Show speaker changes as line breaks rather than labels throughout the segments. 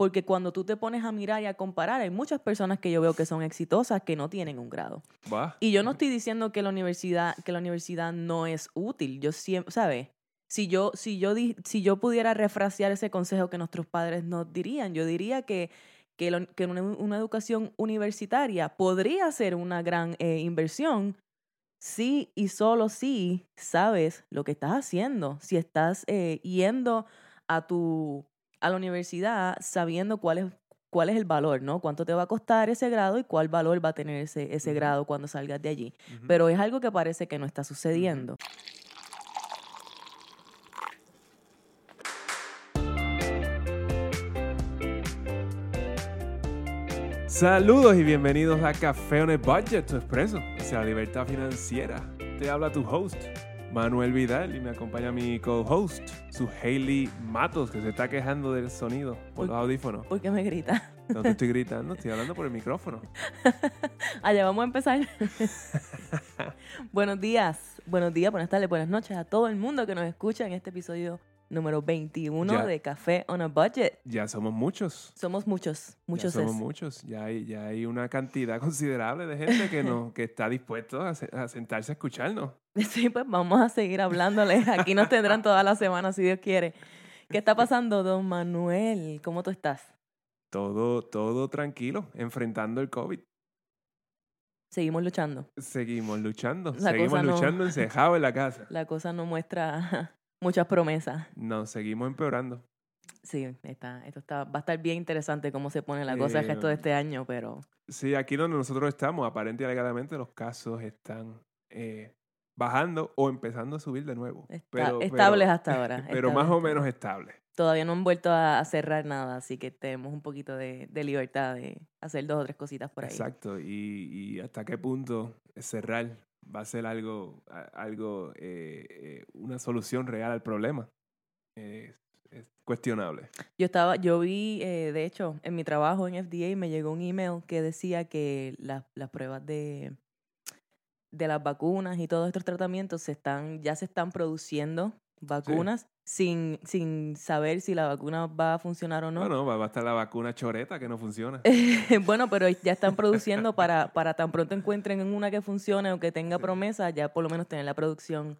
Porque cuando tú te pones a mirar y a comparar, hay muchas personas que yo veo que son exitosas que no tienen un grado. Y yo no estoy diciendo que la universidad, que la universidad no es útil. Yo siempre, ¿sabes? Si yo, si yo, si yo pudiera refrasear ese consejo que nuestros padres nos dirían, yo diría que, que, lo- que una, una educación universitaria podría ser una gran eh, inversión si y solo si sabes lo que estás haciendo. Si estás eh, yendo a tu a la universidad sabiendo cuál es cuál es el valor, ¿no? Cuánto te va a costar ese grado y cuál valor va a tener ese, ese grado cuando salgas de allí.
Ujú.
Pero es algo que parece que no está sucediendo.
Saludos y bienvenidos a Café on a Budget, tu expreso hacia la libertad financiera. Te habla tu host, Manuel Vidal, y me acompaña mi co-host, su Hailey Matos, que se está quejando del sonido por
Uy.
los audífonos.
¿Por qué me grita?
No te estoy gritando, estoy hablando por el micrófono.
Allá vamos a empezar. buenos días, buenos días, buenas tardes, buenas noches a todo el mundo que nos escucha en este episodio número 21
Ya.
de Café on a Budget.
Ya somos muchos.
Somos muchos, muchos
ya somos
es.
muchos. Ya hay, ya hay una cantidad considerable de gente que, no, que está dispuesto a, se- a sentarse a escucharnos.
Sí, pues vamos a seguir hablándoles. Aquí nos tendrán toda la semana, si Dios quiere. ¿Qué está pasando, don Manuel? ¿Cómo tú estás?
Todo, todo tranquilo, enfrentando el COVID.
Seguimos luchando.
Seguimos luchando,
La
seguimos
no-
luchando encejados en la casa.
La cosa no muestra muchas promesas.
Nos seguimos empeorando.
Sí, está, esto está, va a estar bien interesante cómo se pone la cosa el resto de
Eh,
este año, pero
Sí, aquí donde nosotros estamos, aparente y alegadamente los casos están eh, bajando o empezando a subir de nuevo.
está,
Pero-
estables
pero-
hasta ahora.
Pero más
estables
o menos
ahora.
estable.
Todavía no han vuelto a, a cerrar nada, así que tenemos un poquito de, de libertad de hacer dos o tres cositas por ahí.
Exacto. Y, y hasta qué punto cerrar va a ser algo, algo eh, eh, una solución real al problema. Es, es cuestionable.
Yo estaba, yo vi, eh, de hecho, en mi trabajo en FDA me llegó un email que decía que las, las pruebas de, de las vacunas y todos estos tratamientos se están, ya se están produciendo vacunas sin, sin saber si la vacuna va a funcionar o no.
No, no, va a estar la vacuna choreta que no funciona.
bueno, pero ya están produciendo para, para tan pronto encuentren una que funcione o que tenga
Sí.
promesa, ya por lo menos tener la producción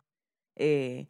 eh,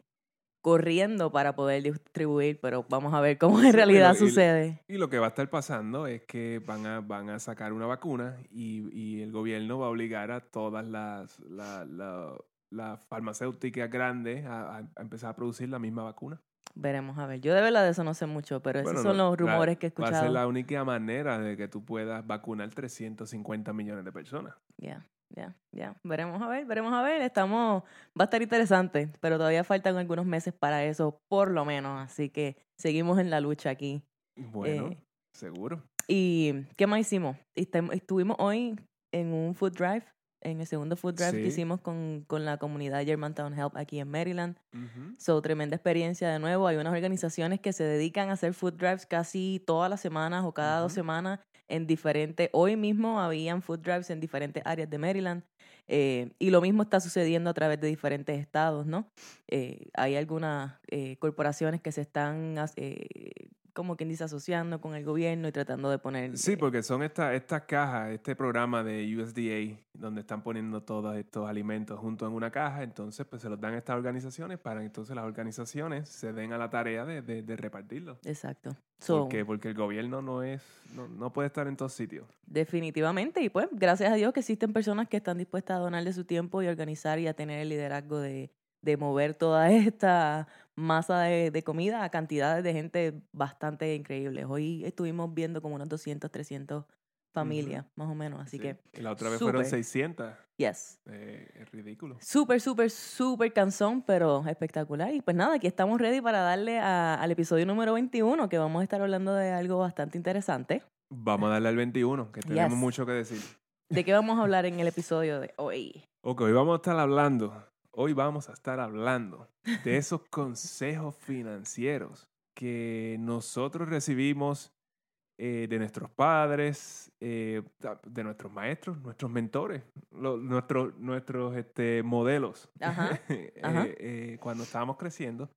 corriendo para poder distribuir, pero vamos a ver cómo en
Sí,
realidad
y-
sucede.
Y lo que va a estar pasando es que van a, van a sacar una vacuna y, y el gobierno va a obligar a todas las, la- la- las farmacéuticas grandes a, a- empezar a producir la misma vacuna.
Veremos a ver. Yo de verdad de eso no sé mucho, pero esos son
no,
los
la-
rumores que he
Va a
escuchado.
ser la única manera de que tú puedas vacunar 350 millones de personas.
Ya, ya, ya. Veremos a ver, veremos a ver. Estamos, va a estar interesante, pero todavía faltan algunos meses para eso, por lo menos. Así que seguimos en la lucha aquí.
Bueno,
Eh,
seguro.
¿Y qué más hicimos? Estuvimos hoy en un food drive, en el segundo food drive que hicimos con, con la comunidad Germantown Help aquí en Maryland.
Ujú.
So, tremenda experiencia de nuevo. Hay unas organizaciones que se dedican a hacer food drives casi todas las semanas o cada dos semanas en diferentes... Hoy mismo habían food drives en diferentes áreas de Maryland. eh, y lo mismo está sucediendo a través de diferentes estados, ¿no? Eh, hay algunas eh, corporaciones que se están, como quien dice, asociando con el gobierno y tratando de poner...
Sí, porque son estas estas cajas, este programa de USDA, donde están poniendo todos estos alimentos juntos en una caja, entonces pues se los dan a estas organizaciones para entonces las organizaciones se den a la tarea de, de, de repartirlo.
Exacto. So,
¿Por qué? Porque el gobierno no es, no, no puede estar en todos sitios.
Definitivamente, y pues gracias a Dios que existen personas que están dispuestas a donar de su tiempo y organizar y a tener el liderazgo de, de mover toda esta masa de, de comida a cantidades de gente bastante increíbles. Hoy estuvimos viendo como unos 200, 300 familias, más o menos, así
Sí.
que,
Y la otra vez fueron
súper.
600.
yes.
eh, es ridículo.
Súper, súper, súper cansón, pero espectacular. Y pues nada, aquí estamos ready para darle a- al episodio número 21, que vamos a estar hablando de algo bastante interesante.
Vamos a darle al 21, que tenemos
Yes.
mucho que decir.
¿De qué vamos a hablar en el episodio de hoy?
Ok, hoy vamos a estar hablando, hoy vamos a estar hablando de esos consejos financieros que nosotros recibimos eh, de nuestros padres, eh, de nuestros maestros, nuestros mentores, lo- nuestros, nuestros este, modelos,
Ajá, ajá.
eh, cuando estábamos creciendo,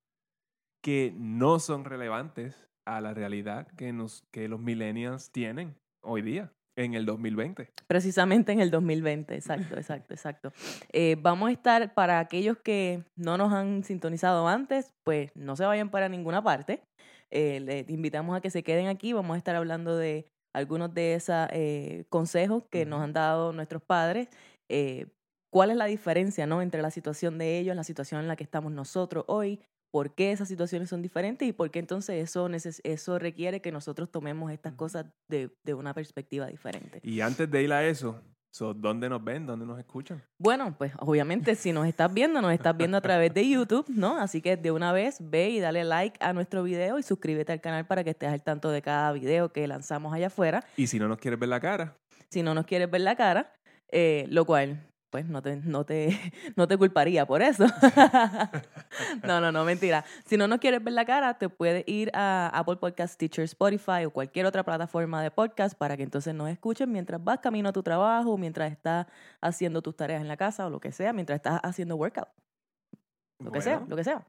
que no son relevantes a la realidad que, nos, que los millennials tienen hoy día, en el 2020.
Precisamente en el 2020, exacto, exacto, exacto. Eh, vamos a estar, para aquellos que no nos han sintonizado antes, pues no se vayan para ninguna parte. Eh, les invitamos a que se queden aquí, vamos a estar hablando de algunos de esos eh, consejos que nos han dado nuestros padres. Eh, ¿Cuál es la diferencia ¿no? entre la situación de ellos, la situación en la que estamos nosotros hoy? ¿Por qué esas situaciones son diferentes y por qué entonces eso, eso requiere que nosotros tomemos estas cosas de, de una perspectiva diferente?
Y antes de ir a eso, ¿Dónde nos ven? ¿Dónde nos escuchan?
Bueno, pues obviamente si nos estás viendo, nos estás viendo a través de YouTube, ¿no? Así que de una vez ve y dale like a nuestro video y suscríbete al canal para que estés al tanto de cada video que lanzamos allá afuera.
Y si no nos quieres ver la cara.
Si no nos quieres ver la cara, eh, lo cual pues no te, no te, no te culparía por eso. no, no, no, mentira. Si no nos quieres ver la cara, te puedes ir a Apple Podcast Teacher, Spotify o cualquier otra plataforma de podcast para que entonces nos escuchen mientras vas camino a tu trabajo, mientras estás haciendo tus tareas en la casa o lo que sea, mientras estás haciendo workout. Lo que sea, lo que sea.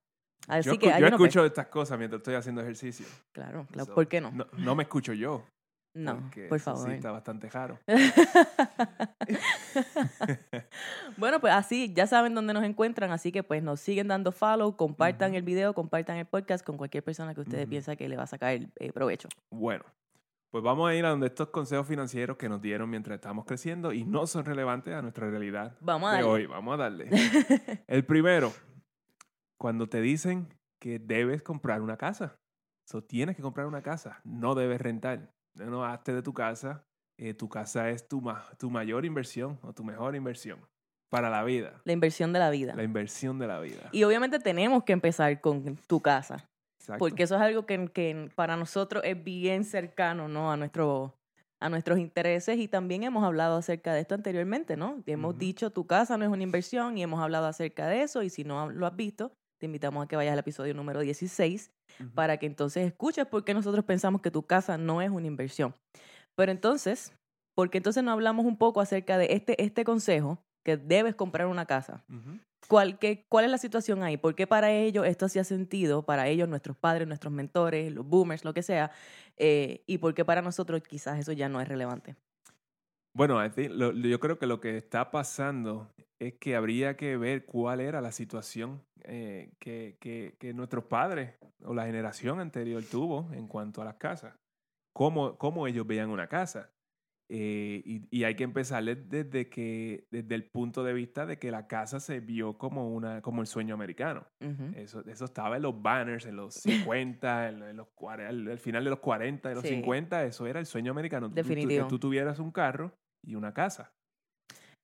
Así yo, que, yo escucho estas cosas mientras estoy haciendo ejercicio.
Claro, claro. ¿Por qué no?
no? no? me escucho yo.
No, por favor.
Sí, está bastante raro.
bueno, pues así, ya saben dónde nos encuentran, así que pues nos siguen dando follow, compartan el video, compartan el podcast con cualquier persona que ustedes piensen que le va a sacar el eh, provecho.
Bueno, pues vamos a ir a donde estos consejos financieros que nos dieron mientras estábamos creciendo y no son relevantes a nuestra realidad
vamos a
de hoy. Vamos a darle. el primero, cuando te dicen que debes comprar una casa. So, tienes que comprar una casa, no debes rentar no hazte de tu casa. Eh, tu casa es tu, tu mayor inversión o tu mejor inversión para la vida.
La inversión de la vida.
La inversión de la vida.
Y obviamente tenemos que empezar con tu casa. Porque eso es algo que, que, para nosotros es bien cercano ¿no? a, nuestro, a nuestros intereses y también hemos hablado acerca de esto anteriormente, ¿no? Hemos dicho tu casa no es una inversión y hemos hablado acerca de eso y si no lo has visto, te invitamos a que vayas al episodio número 16 para que entonces escuches por qué nosotros pensamos que tu casa no es una inversión. Pero entonces, ¿por qué entonces no hablamos un poco acerca de este, este consejo que debes comprar una casa? ¿Cuál, qué, ¿Cuál es la situación ahí? ¿Por qué para ellos esto hacía sentido? Para ellos, nuestros padres, nuestros mentores, los boomers, lo que sea. Eh, ¿Y por qué para nosotros quizás eso ya no es relevante?
Bueno, yo creo que lo que está pasando es que habría que ver cuál era la situación eh, que, que, nuestros padres o la generación anterior tuvo en cuanto a las casas. Cómo, cómo ellos veían una casa. Eh, y, y, hay que empezar desde, que, desde el punto de vista de que la casa se vio como, una, como el sueño americano. eso, eso estaba en los banners, en los 50, en, los, al, final de los 40, de los 50, eso era el sueño americano.
Definitivo.
que tú tuvieras un carro y una casa.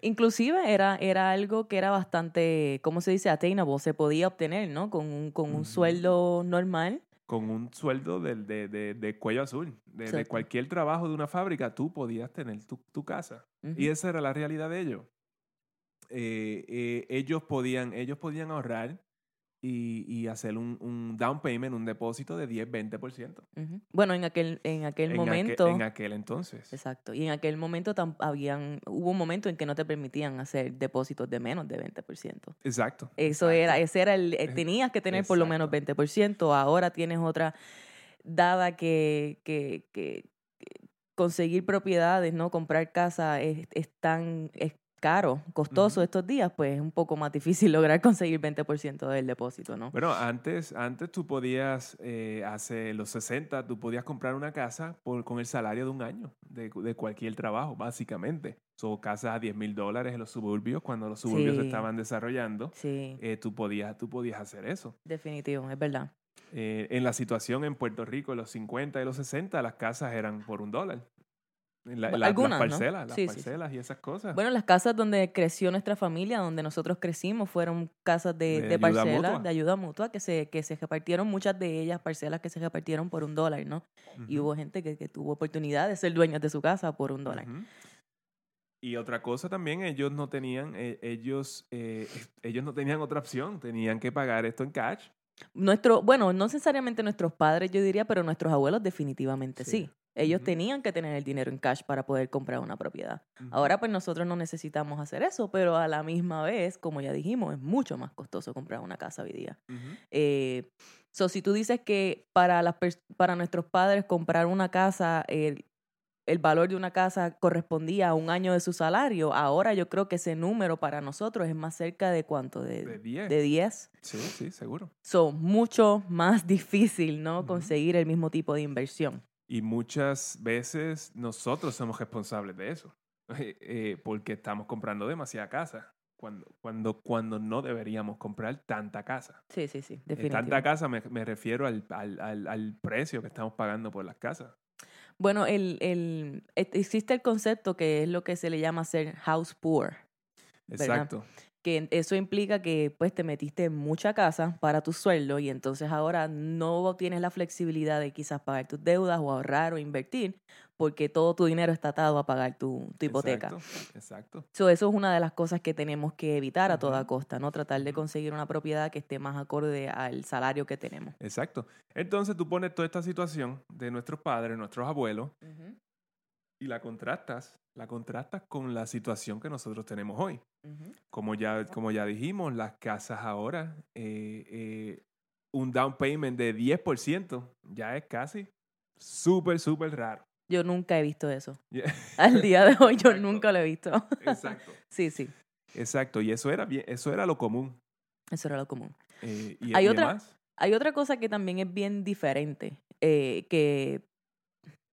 Inclusive era, era algo que era bastante, ¿cómo se dice? Attainable, se podía obtener, ¿no? Con un, con un sueldo normal.
Con un sueldo de, de, de, cuello azul. De, cualquier trabajo de una fábrica, tú podías tener tu, tu casa. Y esa era la realidad de ellos. Eh, eh, ellos, podían, ellos podían ahorrar y, y hacer un, un, down payment, un depósito de 10-20%.
Bueno, en aquel, en aquel momento.
en aquel entonces.
Exacto. Y en aquel momento habían, hubo un momento en que no te permitían hacer depósitos de menos de 20%.
Exacto.
Eso era, ese era el, eh, tenías que tener por lo menos 20%. Ahora tienes otra, dada que, que, que conseguir propiedades, ¿no? Comprar casa es, es tan, caro, costoso estos días, pues es un poco más difícil lograr conseguir 20% del depósito, ¿no?
Bueno, antes, antes tú podías, eh, hace los 60, tú podías comprar una casa por, con el salario de un año de, de cualquier trabajo, básicamente. Son casas a 10 mil dólares en los suburbios, cuando los suburbios se estaban desarrollando,
sí.
Eh, tú, podías, tú podías hacer eso.
Definitivo, es verdad.
Eh, en la situación en Puerto Rico, en los 50 y los 60, las casas eran por un dólar.
Algunas,
las parcelas, las parcelas y esas cosas.
Bueno, las casas donde creció nuestra familia, donde nosotros crecimos, fueron casas de, de, parcelas, de ayuda mutua, que se, que se repartieron, muchas de ellas parcelas que se repartieron por un dólar, ¿no? Y hubo gente que, que, tuvo oportunidad de ser dueños de su casa por un dólar.
Y otra cosa también, ellos no tenían, eh, ellos, eh, ellos no tenían otra opción, tenían que pagar esto en cash.
Nuestro, bueno, no necesariamente nuestros padres, yo diría, pero nuestros abuelos definitivamente sí. Ellos tenían que tener el dinero en cash para poder comprar una propiedad. Ahora pues nosotros no necesitamos hacer eso, pero a la misma vez, como ya dijimos, es mucho más costoso comprar una casa hoy día. Eh, so, si tú dices que para, las para nuestros padres comprar una casa, el, el valor de una casa correspondía a un año de su salario, ahora yo creo que ese número para nosotros es más cerca de cuánto, de,
De 10.
de 10.
Sí, sí, seguro.
So, mucho más difícil, ¿no? Conseguir el mismo tipo de inversión.
Y muchas veces nosotros somos responsables de eso, eh, eh, porque estamos comprando demasiada casa, cuando, cuando, cuando no deberíamos comprar tanta casa.
Sí, sí, sí,
Eh,
definitivamente.
tanta casa me, me refiero al, al, al, al precio que estamos pagando por las casas.
Bueno, el, el, e- existe el concepto que es lo que se le llama ser house poor. ¿verdad?
Exacto.
Que eso implica que pues te metiste en mucha casa para tu sueldo y entonces ahora no tienes la flexibilidad de quizás pagar tus deudas o ahorrar o invertir porque todo tu dinero está atado a pagar tu, tu hipoteca.
Exacto. Exacto.
So, eso es una de las cosas que tenemos que evitar a toda costa, ¿no? Tratar de conseguir una propiedad que esté más acorde al salario que tenemos.
Exacto. Entonces tú pones toda esta situación de nuestros padres, nuestros abuelos, y la contrastas, la contrastas con la situación que nosotros tenemos hoy. Como ya, como ya dijimos, las casas ahora, eh, eh, un down payment de 10% ya es casi súper, súper raro.
Yo nunca he visto eso.
Yeah.
Al día de hoy yo
Exacto.
nunca lo he visto.
Exacto.
sí, sí,
Exacto. Y eso era, bien, eso era lo común.
eso era lo común.
Eh, y,
Hay
y
otra-. Hay otra cosa que también es bien diferente, eh, que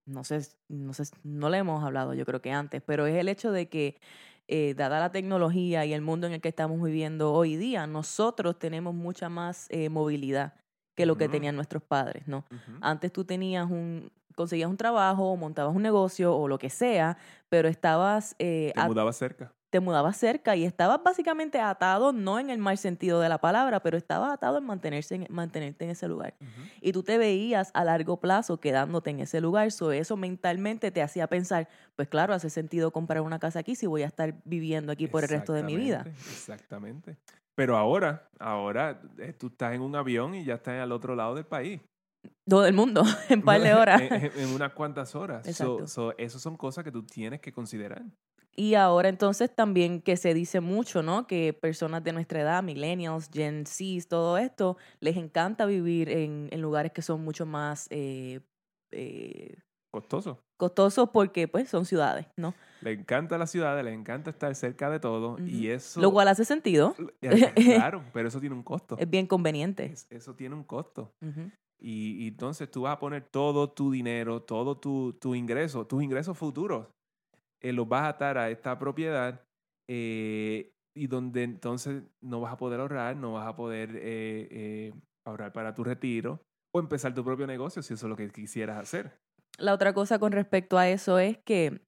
no sé, no sé, no le hemos hablado yo creo que antes, pero es el hecho de que eh, dada la tecnología y el mundo en el que estamos viviendo hoy día, nosotros tenemos mucha más eh, movilidad que lo que tenían nuestros padres, ¿no? Antes tú tenías un, conseguías un trabajo, o montabas un negocio o lo que sea, pero estabas eh,
Te mudabas cerca.
Te mudabas cerca y estabas básicamente atado, no en el mal sentido de la palabra, pero estabas atado en, mantenerse en mantenerte en ese lugar. Y tú te veías a largo plazo quedándote en ese lugar. So, eso mentalmente te hacía pensar, pues claro, hace sentido comprar una casa aquí si voy a estar viviendo aquí por el resto de mi vida.
Exactamente. Pero ahora, ahora eh, tú estás en un avión y ya estás al otro lado del país.
Todo el mundo, en par de horas.
en, en- en unas cuantas horas.
Exacto.
so, esas son cosas que tú tienes que considerar.
Y ahora entonces también que se dice mucho, ¿no? Que personas de nuestra edad, millennials, Gen Z, todo esto, les encanta vivir en, en lugares que son mucho más eh, eh,
Costoso.
costosos porque pues son ciudades, ¿no?
Le encanta la ciudad, le encanta estar cerca de todo. Y eso.
Lo cual hace sentido,
Claro, pero eso tiene un costo.
es bien conveniente.
Es- eso tiene un costo. Y entonces tú vas a poner todo tu dinero, todo tu, tu ingreso, tus ingresos futuros, eh, los vas a atar a esta propiedad eh, y donde entonces no vas a poder ahorrar, no vas a poder eh, eh, ahorrar para tu retiro o empezar tu propio negocio si eso es lo que quisieras hacer.
La otra cosa con respecto a eso es que,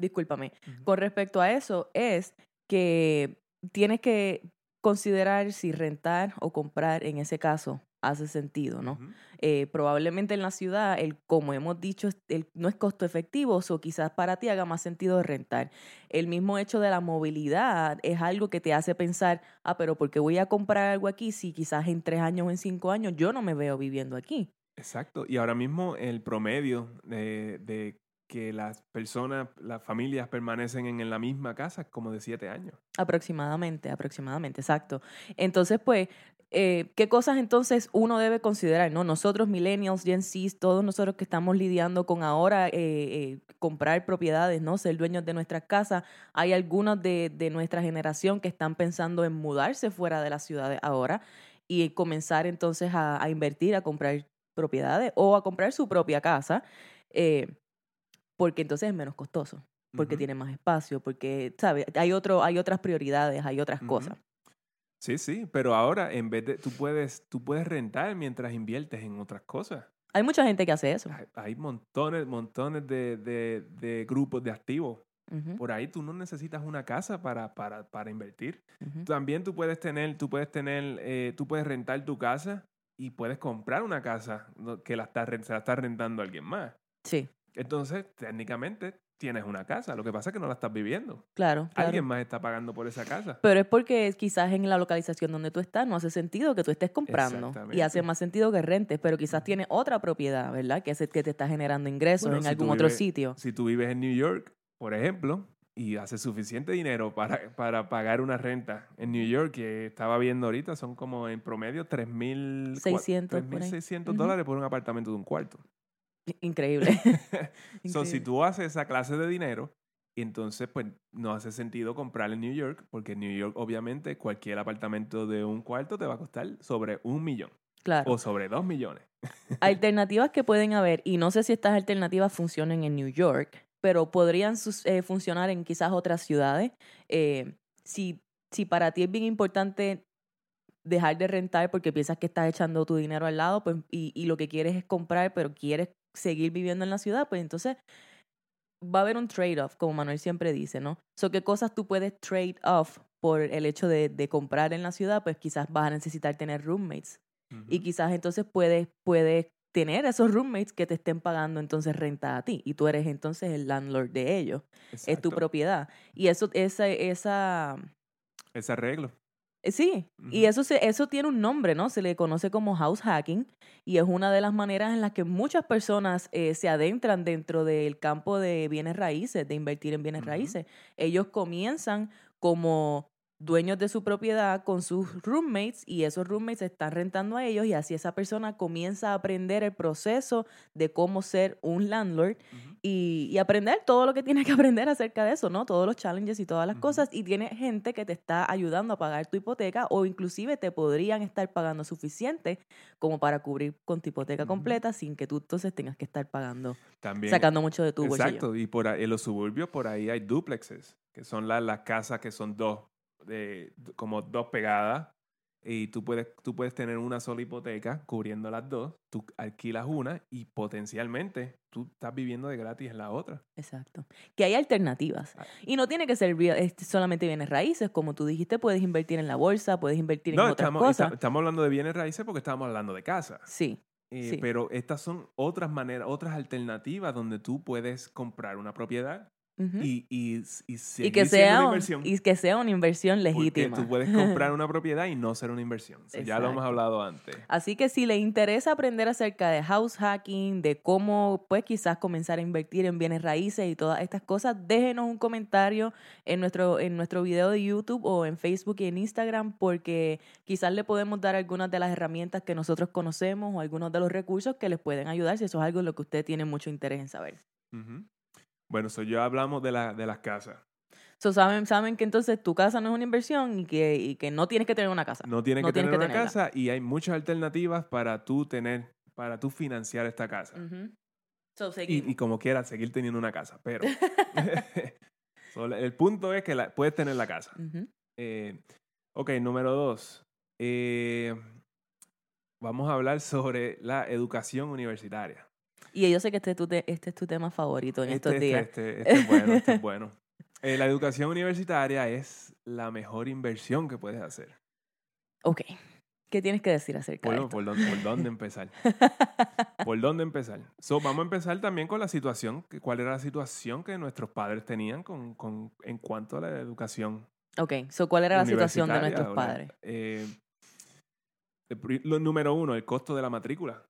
discúlpame, con respecto a eso es que tienes que considerar si rentar o comprar en ese caso hace sentido, ¿no? Eh, probablemente en la ciudad, el, como hemos dicho, el- no es costo efectivo, o quizás para ti haga más sentido rentar. El mismo hecho de la movilidad es algo que te hace pensar, ah, pero ¿por qué voy a comprar algo aquí si quizás en tres años o en cinco años yo no me veo viviendo aquí?
Exacto. Y ahora mismo el promedio de, de que las personas, las familias permanecen en, en la misma casa es como de siete años.
Aproximadamente, aproximadamente, exacto. Entonces, pues, eh, ¿qué cosas entonces uno debe considerar? ¿no? Nosotros, millennials, Gen Z, todos nosotros que estamos lidiando con ahora eh, eh, comprar propiedades, ¿no? Ser dueños de nuestras casas, hay algunos de, de nuestra generación que están pensando en mudarse fuera de las ciudades ahora y comenzar entonces a, a invertir, a comprar propiedades o a comprar su propia casa, porque entonces es menos costoso porque tiene más espacio, porque, ¿sabes? Hay, otro, hay otras prioridades, hay otras cosas.
Sí, sí, pero ahora en vez de, tú puedes, tú puedes rentar mientras inviertes en otras cosas.
Hay mucha gente que hace eso.
Hay, hay montones, montones de, de- de grupos de activos. Por ahí tú no necesitas una casa para, para, para invertir. También tú puedes tener, tú puedes tener, eh, tú puedes rentar tu casa y puedes comprar una casa que la está, se la está rentando a alguien más.
Sí,
Entonces, técnicamente, tienes una casa. Lo que pasa es que no la estás viviendo.
Claro, claro.
Alguien más está pagando por esa casa.
Pero es porque quizás en la localización donde tú estás no hace sentido que tú estés comprando. Y hace más sentido que rentes, pero quizás tienes otra propiedad, ¿verdad? Que, es, que te está generando ingresos
Bueno,
en
si
algún otro
vives-
sitio.
Si tú vives en New York, por ejemplo, y haces suficiente dinero para, para pagar una renta en New York, que estaba viendo ahorita, son como en promedio 3.000
600 por ahí.
3.600
Ujú.
dólares por un apartamento de un cuarto.
Increíble.
So, si
Increíble.
tú haces esa clase de dinero, entonces pues no hace sentido comprar en New York, porque en New York obviamente cualquier apartamento de un cuarto te va a costar sobre un millón
Claro.
o sobre dos millones.
Alternativas que pueden haber, y no sé si estas alternativas funcionen en New York, pero podrían eh, funcionar en quizás otras ciudades. Eh, si, si para ti es bien importante dejar de rentar porque piensas que estás echando tu dinero al lado pues, y, y lo que quieres es comprar, pero quieres seguir viviendo en la ciudad, pues entonces va a haber un trade-off, como Manuel siempre dice, ¿no? So, ¿qué cosas tú puedes trade off por el hecho de, de comprar en la ciudad? Pues quizás vas a necesitar tener roommates. Y quizás entonces puedes, puedes tener esos roommates que te estén pagando entonces renta a ti y tú eres entonces el landlord de ellos, es tu propiedad. Y eso, esa, esa,
Ese arreglo.
Eh, sí, y eso, se, eso tiene un nombre, ¿no? Se le conoce como house hacking y es una de las maneras en las que muchas personas eh, se adentran dentro del campo de bienes raíces, de invertir en bienes raíces. Ellos comienzan como dueños de su propiedad con sus roommates y esos roommates están rentando a ellos y así esa persona comienza a aprender el proceso de cómo ser un landlord y, y aprender todo lo que tienes que aprender acerca de eso, ¿no? Todos los challenges y todas las cosas. Y tiene gente que te está ayudando a pagar tu hipoteca o inclusive te podrían estar pagando suficiente como para cubrir con tu hipoteca completa sin que tú entonces tengas que estar pagando,
También.
sacando mucho de tu bolsillo.
Exacto, y por ahí, en los suburbios por ahí hay duplexes, que son la- las casas que son dos, de, como dos pegadas, y tú puedes, tú puedes tener una sola hipoteca cubriendo las dos, tú alquilas una y potencialmente tú estás viviendo de gratis en la otra.
Exacto. Que hay alternativas.
Ah.
Y no tiene que ser este, solamente bienes raíces. Como tú dijiste, puedes invertir en la bolsa, puedes invertir en
No,
otras
estamos,
cosas.
esta- estamos hablando de bienes raíces porque estamos hablando de casa.
Sí.
Eh,
Sí.
Pero estas son otras maneras, otras alternativas donde tú puedes comprar una propiedad Y, y, y
que sea
una
un-
inversión.
y que sea una inversión
Porque
legítima.
tú puedes comprar una propiedad y no ser una inversión. Ya lo hemos hablado antes.
Así que si le interesa aprender acerca de house hacking, de cómo pues quizás comenzar a invertir en bienes raíces y todas estas cosas, déjenos un comentario en nuestro, en nuestro video de YouTube o en Facebook y en Instagram porque quizás le podemos dar algunas de las herramientas que nosotros conocemos o algunos de los recursos que les pueden ayudar si eso es algo en lo que usted tiene mucho interés en saber.
Ujú. Bueno, so ya hablamos de, la, de las casas.
So, saben, saben que entonces tu casa no es una inversión y que, y que no tienes que tener una casa.
No tienes
No
que
tienes
tener
que
una
tenerla.
casa y hay muchas alternativas para tú tener, para tú financiar esta casa.
So,
y, como quieras, seguir teniendo una casa. Pero so, el punto es que la- puedes tener la casa. Eh, ok, número dos. Eh, vamos a hablar sobre la educación universitaria.
Y yo sé que este es tu, te- este es tu tema favorito en
Este,
estos
este,
días.
este- este es bueno, este es bueno. Eh, la educación universitaria es la mejor inversión que puedes hacer.
Ok. ¿Qué tienes que decir acerca de esto?
¿por dónde, por dónde empezar? ¿Por dónde empezar? So, vamos a empezar también con la situación, cuál era la situación que nuestros padres tenían con, con- en cuanto a la educación
ok, so, ¿cuál era la situación de nuestros padres?
Eh, el lo número uno, el costo de la matrícula.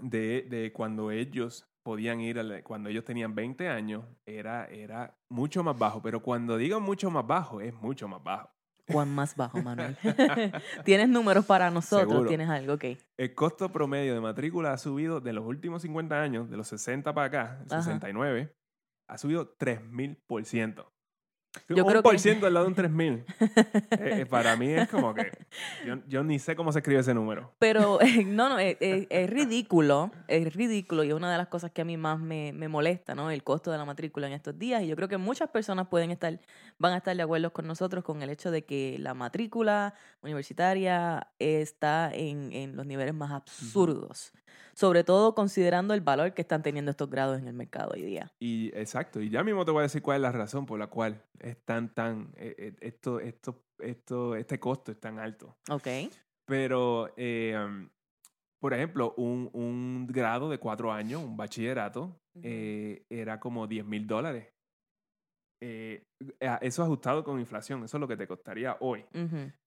De, de cuando ellos podían ir, a la- cuando ellos tenían 20 años, era, era mucho más bajo. Pero cuando digo mucho más bajo, es mucho más bajo.
Juan más bajo, Manuel. ¿Tienes números para nosotros?
Seguro.
¿Tienes algo? Ok.
El costo promedio de matrícula ha subido de los últimos 50 años, de los 60 para acá,
Ajá.
69, ha subido 3000%.
Yo
un
creo
por
que-
ciento al lado de un 3000. Eh, eh, para mí es como que yo, yo ni sé cómo se escribe ese número.
Pero no, no, es, es- es ridículo, es ridículo y es una de las cosas que a mí más me, me molesta, ¿no? El costo de la matrícula en estos días y yo creo que muchas personas pueden estar, van a estar de acuerdo con nosotros con el hecho de que la matrícula universitaria está en, en los niveles más absurdos, sobre todo considerando el valor que están teniendo estos grados en el mercado hoy día.
Y exacto, y ya mismo te voy a decir cuál es la razón por la cual es tan, tan, eh, eh, esto, esto, esto, este costo es tan alto.
¿Ok?
Pero, eh, um, por ejemplo, un, un grado de cuatro años, un bachillerato, eh, era como 10 mil dólares. Eh, eso ajustado con inflación, eso es lo que te costaría hoy.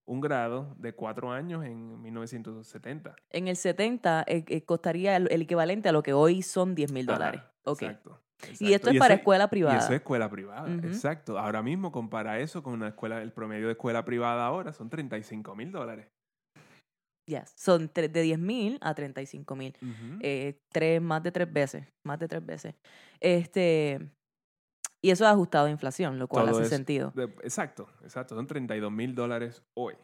Un grado de cuatro años en 1970.
En el 70 eh, eh, costaría el, el equivalente a lo que hoy son 10 mil dólares. Ok.
Exacto.
Y esto es para
eso
escuela
Y
privada.
eso es escuela privada, exacto. Ahora mismo compara eso con una escuela, el promedio de escuela privada ahora son 35 mil dólares.
Yes. Son de 10 mil a 35 mil. Eh, tres, más de tres veces, más de tres veces. Este, y eso es ajustado a inflación, lo cual
Todo
hace sentido.
De- exacto, exacto. Son 32 mil dólares hoy.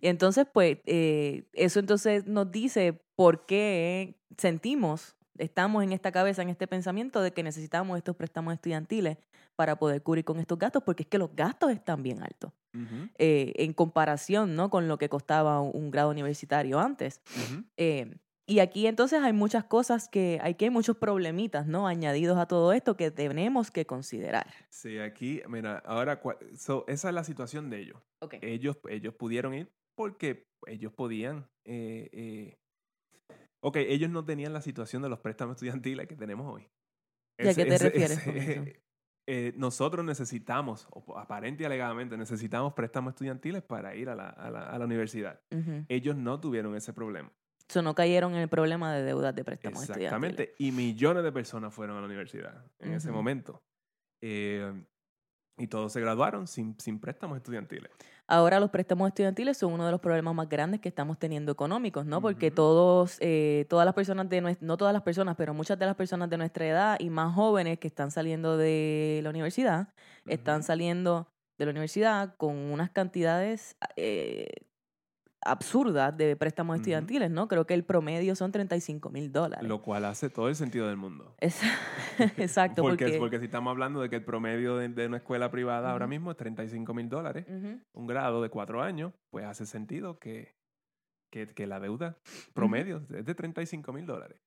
Y entonces, pues, eh, eso entonces nos dice por qué sentimos, estamos en esta cabeza, en este pensamiento de que necesitamos estos préstamos estudiantiles para poder cubrir con estos gastos, porque es que los gastos están bien altos eh, en comparación ¿no? con lo que costaba un, un grado universitario antes. Eh, y aquí entonces hay muchas cosas que, aquí hay muchos problemitas, ¿no? Añadidos a todo esto que tenemos que considerar.
Sí, aquí, mira, ahora, so, esa es la situación de ellos.
Ok.
Ellos, ellos pudieron ir porque ellos podían. eh, eh, ok, ellos no tenían la situación de los préstamos estudiantiles que tenemos hoy.
¿Y a qué te refieres con eso?
eh, nosotros necesitamos, o aparente y alegadamente, necesitamos préstamos estudiantiles para ir a la, a la- a la universidad. Ellos no tuvieron ese problema.
So, no cayeron en el problema de deudas de préstamos estudiantiles.
Exactamente. Y millones de personas fueron a la universidad en ese momento. Eh, y todos se graduaron sin, sin préstamos estudiantiles.
Ahora los préstamos estudiantiles son uno de los problemas más grandes que estamos teniendo económicos, ¿no? Porque todos, eh, todas las personas de nuestra, no todas las personas, pero muchas de las personas de nuestra edad y más jóvenes que están saliendo de la universidad, están saliendo de la universidad con unas cantidades eh, absurdas de préstamos estudiantiles, ¿no? Creo que el promedio son 35 mil dólares.
Lo cual hace todo el sentido del mundo.
Es- Exacto,
porque,
porque...
porque si estamos hablando de que el promedio de, de una escuela privada ahora mismo es 35 mil dólares, un grado de cuatro años, pues hace sentido que, que, que la deuda promedio es de 35 mil dólares.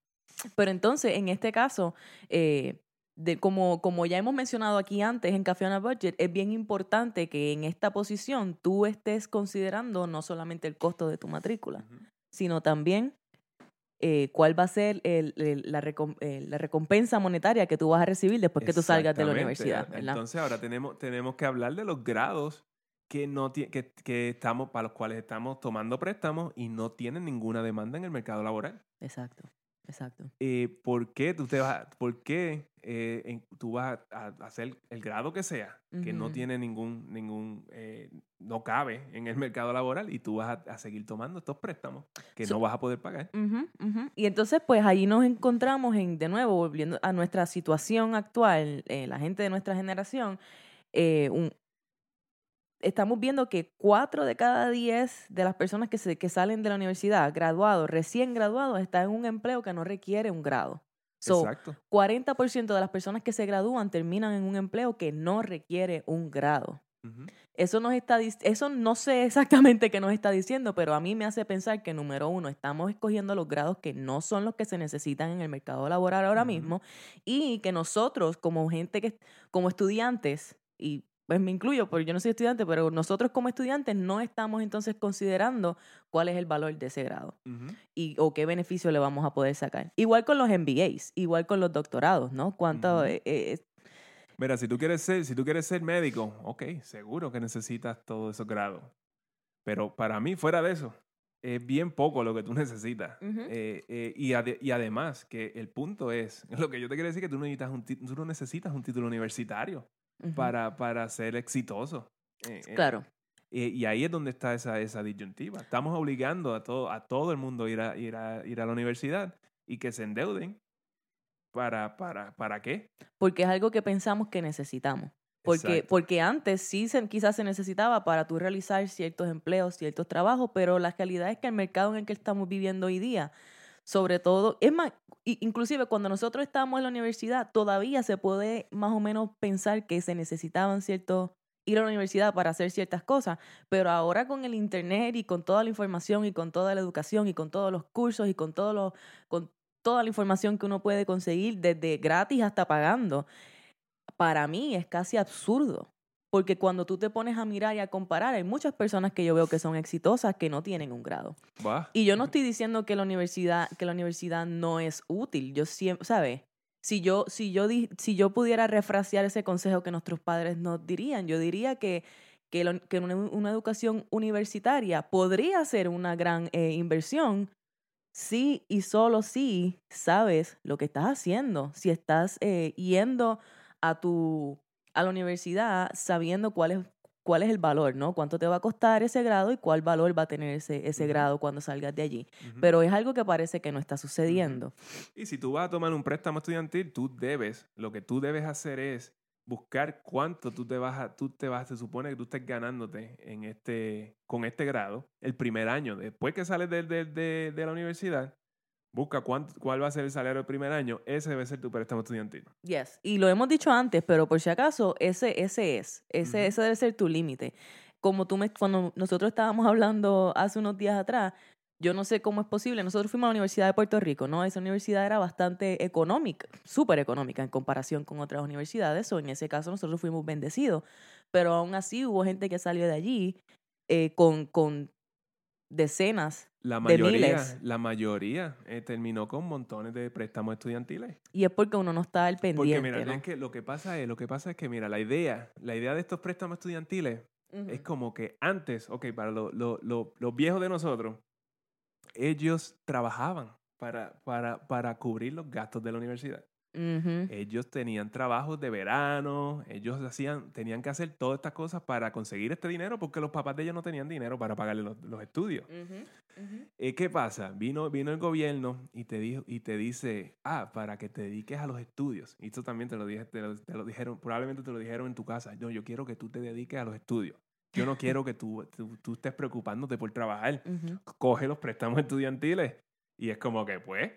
Pero entonces, en este caso, eh, de, como, como ya hemos mencionado aquí antes en Café on a Budget, es bien importante que en esta posición tú estés considerando no solamente el costo de tu matrícula, sino también eh, cuál va a ser el- el- la, recom- eh, la recompensa monetaria que tú vas a recibir después que tú salgas de la universidad, ¿verdad?
Entonces ahora tenemos, tenemos que hablar de los grados que, no que, que estamos, para los cuales estamos tomando préstamos y no tienen ninguna demanda en el mercado laboral.
Exacto, exacto.
Eh, ¿Por qué tú, te vas, por qué, eh, en- tú vas a, a hacer el grado que sea, que no tiene ningún, ningún eh, no cabe en el mercado laboral y tú vas a, a seguir tomando estos préstamos que
So-
no vas a poder pagar?
Y entonces, pues allí nos encontramos en, de nuevo, volviendo a nuestra situación actual, eh, la gente de nuestra generación, eh, un- estamos viendo que cuatro de cada diez de las personas que, se, que salen de la universidad, graduados, recién graduados, están en un empleo que no requiere un grado. So,
Exacto.
40% de las personas que se gradúan terminan en un empleo que no requiere un grado. Eso nos está eso no sé exactamente qué nos está diciendo, pero a mí me hace pensar que número uno, estamos escogiendo los grados que no son los que se necesitan en el mercado laboral ahora mismo y que nosotros como gente que como estudiantes y pues me incluyo porque yo no soy estudiante, pero nosotros como estudiantes no estamos entonces considerando cuál es el valor de ese grado y o qué beneficio le vamos a poder sacar. Igual con los MBAs, igual con los doctorados, ¿no? Cuánto eh, eh,
Mira, si tú quieres ser, si tú quieres ser médico, ok, seguro que necesitas todos esos grados. Pero para mí, fuera de eso, es bien poco lo que tú necesitas. Eh, eh, y, ade- y además, que el punto es, lo que yo te quiero decir es que tú, necesitas un, tú no necesitas un título universitario para, para ser exitoso. Eh, eh,
claro.
y, y ahí es donde está esa, esa disyuntiva. Estamos obligando a todo, a todo el mundo a ir a, ir, a, ir a la universidad y que se endeuden. ¿Para, para, ¿Para qué?
porque es algo que pensamos que necesitamos. Porque,
Exacto.
porque antes sí se, quizás se necesitaba para tú realizar ciertos empleos, ciertos trabajos, pero la realidad es que el mercado en el que estamos viviendo hoy día, sobre todo, es más, inclusive cuando nosotros estábamos en la universidad, todavía se puede más o menos pensar que se necesitaban ciertos ir a la universidad para hacer ciertas cosas, pero ahora con el internet y con toda la información y con toda la educación y con todos los cursos y con todos los con toda la información que uno puede conseguir desde gratis hasta pagando, para mí es casi absurdo. Porque cuando tú te pones a mirar y a comparar, hay muchas personas que yo veo que son exitosas que no tienen un grado. Y yo no estoy diciendo que la universidad, que la universidad no es útil. Yo siempre, ¿sabes? si yo, si yo, si yo pudiera refrasear ese consejo que nuestros padres nos dirían, yo diría que, que, lo- que una, una educación universitaria podría ser una gran eh, inversión si y solo si sabes lo que estás haciendo, si estás eh, yendo a tu a la universidad sabiendo cuál es cuál es el valor, ¿no? Cuánto te va a costar ese grado y cuál valor va a tener ese, ese grado cuando salgas de allí. Pero es algo que parece que no está sucediendo.
Y si tú vas a tomar un préstamo estudiantil, tú debes, lo que tú debes hacer es buscar cuánto tú te vas a, tú te vas, se supone que tú estés ganándote en este, con este grado el primer año. Después que sales de, de- de- de la universidad, busca cuánto, cuál va a ser el salario del primer año. Ese debe ser tu préstamo estudiantil.
Yes. Y lo hemos dicho antes, pero por si acaso, ese, ese es. Ese,
Ujú.
ese debe ser tu límite. Como tú me, cuando nosotros estábamos hablando hace unos días atrás, yo no sé cómo es posible. Nosotros fuimos a la Universidad de Puerto Rico, ¿no? Esa universidad era bastante económica, súper económica en comparación con otras universidades, o en ese caso nosotros fuimos bendecidos. Pero aún así hubo gente que salió de allí eh, con, con decenas
La
De
mayoría,
miles.
la mayoría eh, terminó con montones de préstamos estudiantiles.
y es porque uno no está al pendiente,
Porque mira,
¿no?
es que lo que pasa es, lo que pasa es que mira, la idea, la idea de estos préstamos estudiantiles es como que antes, ok, para lo- lo- lo- los viejos de nosotros, ellos trabajaban para, para, para cubrir los gastos de la universidad. Ellos tenían trabajos de verano, ellos hacían, tenían que hacer todas estas cosas para conseguir este dinero porque los papás de ellos no tenían dinero para pagarle los, los estudios. Eh, ¿Qué pasa? Vino, vino el gobierno y te, dijo, y te dice, ah, para que te dediques a los estudios. Y esto también te lo, dije, te, lo, te lo dijeron, probablemente te lo dijeron en tu casa. No, yo quiero que tú te dediques a los estudios. Yo no quiero que tú, tú, tú estés preocupándote por trabajar. Coge los préstamos estudiantiles. Y es como que, pues,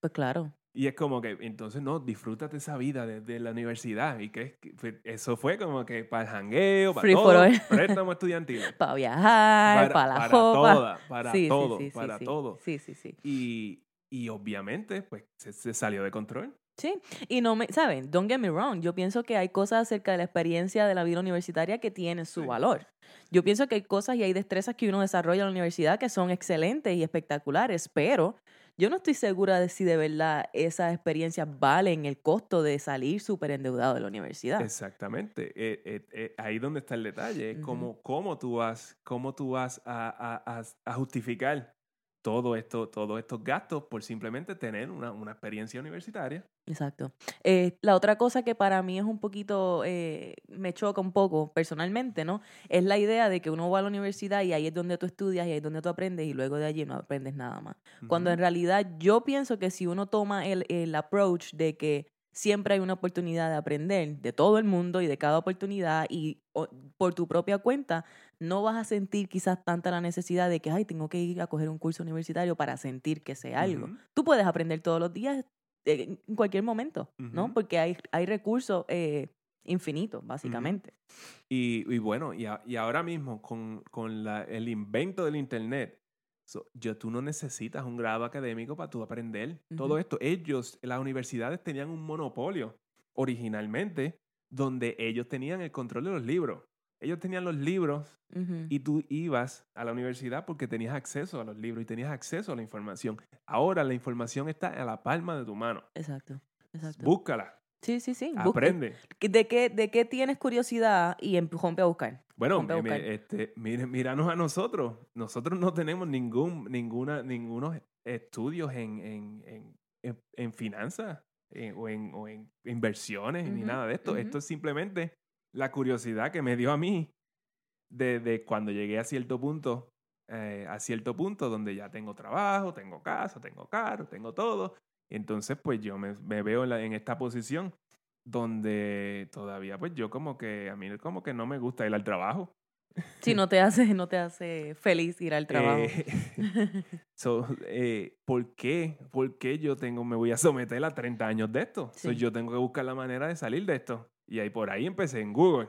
Pues claro.
Y es como que, entonces, no, disfrútate esa vida desde la universidad. Y que, que eso fue como que para el jangueo, para
Free
todo,
all.
préstamos estudiantiles.
Para viajar, para, la
para
jopa.
toda, para
Sí,
todo,
sí, sí,
para todo.
Sí, sí, sí.
Y, y obviamente, pues, se, se salió de control.
Sí, y no me, ¿saben? Don't get me wrong. Yo pienso que hay cosas acerca de la experiencia de la vida universitaria que tienen su valor. Yo pienso que hay cosas y hay destrezas que uno desarrolla en la universidad que son excelentes y espectaculares, pero yo no estoy segura de si de verdad esas experiencias valen el costo de salir súper endeudado de la universidad.
Exactamente. Eh, eh, eh, ahí donde está el detalle. Es
Ujú.
cómo, cómo tú vas, cómo tú vas a, a- a- a justificar todo esto, todos estos gastos por simplemente tener una, una experiencia universitaria.
Exacto. Eh, la otra cosa que para mí es un poquito, eh, me choca un poco personalmente, ¿no? Es la idea de que uno va a la universidad y ahí es donde tú estudias y ahí es donde tú aprendes y luego de allí no aprendes nada más. Cuando en realidad yo pienso que si uno toma el, el approach de que siempre hay una oportunidad de aprender de todo el mundo y de cada oportunidad y o- por tu propia cuenta, no vas a sentir quizás tanta la necesidad de que, ay, tengo que ir a coger un curso universitario para sentir que sé algo. Tú puedes aprender todos los días eh, en cualquier momento, ¿no? Porque hay, hay recursos eh, infinitos, básicamente.
Y, y bueno, y, a- y ahora mismo con, con la- el invento del Internet, so, yo, tú no necesitas un grado académico para tú aprender todo esto. Ellos, las universidades tenían un monopolio originalmente donde ellos tenían el control de los libros. Ellos tenían los libros y tú ibas a la universidad porque tenías acceso a los libros y tenías acceso a la información. Ahora la información está a la palma de tu mano.
Exacto, exacto.
Búscala,
sí, sí, sí.
aprende.
¿De qué, ¿De qué tienes curiosidad y empujón a buscar?
Bueno,
a buscar.
este, mire, míranos a nosotros. Nosotros no tenemos ningún, ninguna, ningunos estudios en, en, en, en- en finanzas eh, o, en, o en inversiones ni nada de esto. Esto es simplemente la curiosidad que me dio a mí de, de cuando llegué a cierto punto, eh, a cierto punto donde ya tengo trabajo, tengo casa, tengo carro, tengo todo. Entonces, pues yo me, me veo en, la- en esta posición donde todavía, pues yo como que, a mí como que no me gusta ir al trabajo.
Si no te hace, no te hace feliz ir al trabajo.
Eh, so, eh, ¿por, qué? ¿Por qué yo tengo, me voy a someter a 30 años de esto? So,
Sí.
yo tengo que buscar la manera de salir de esto. Y ahí por ahí empecé en Google.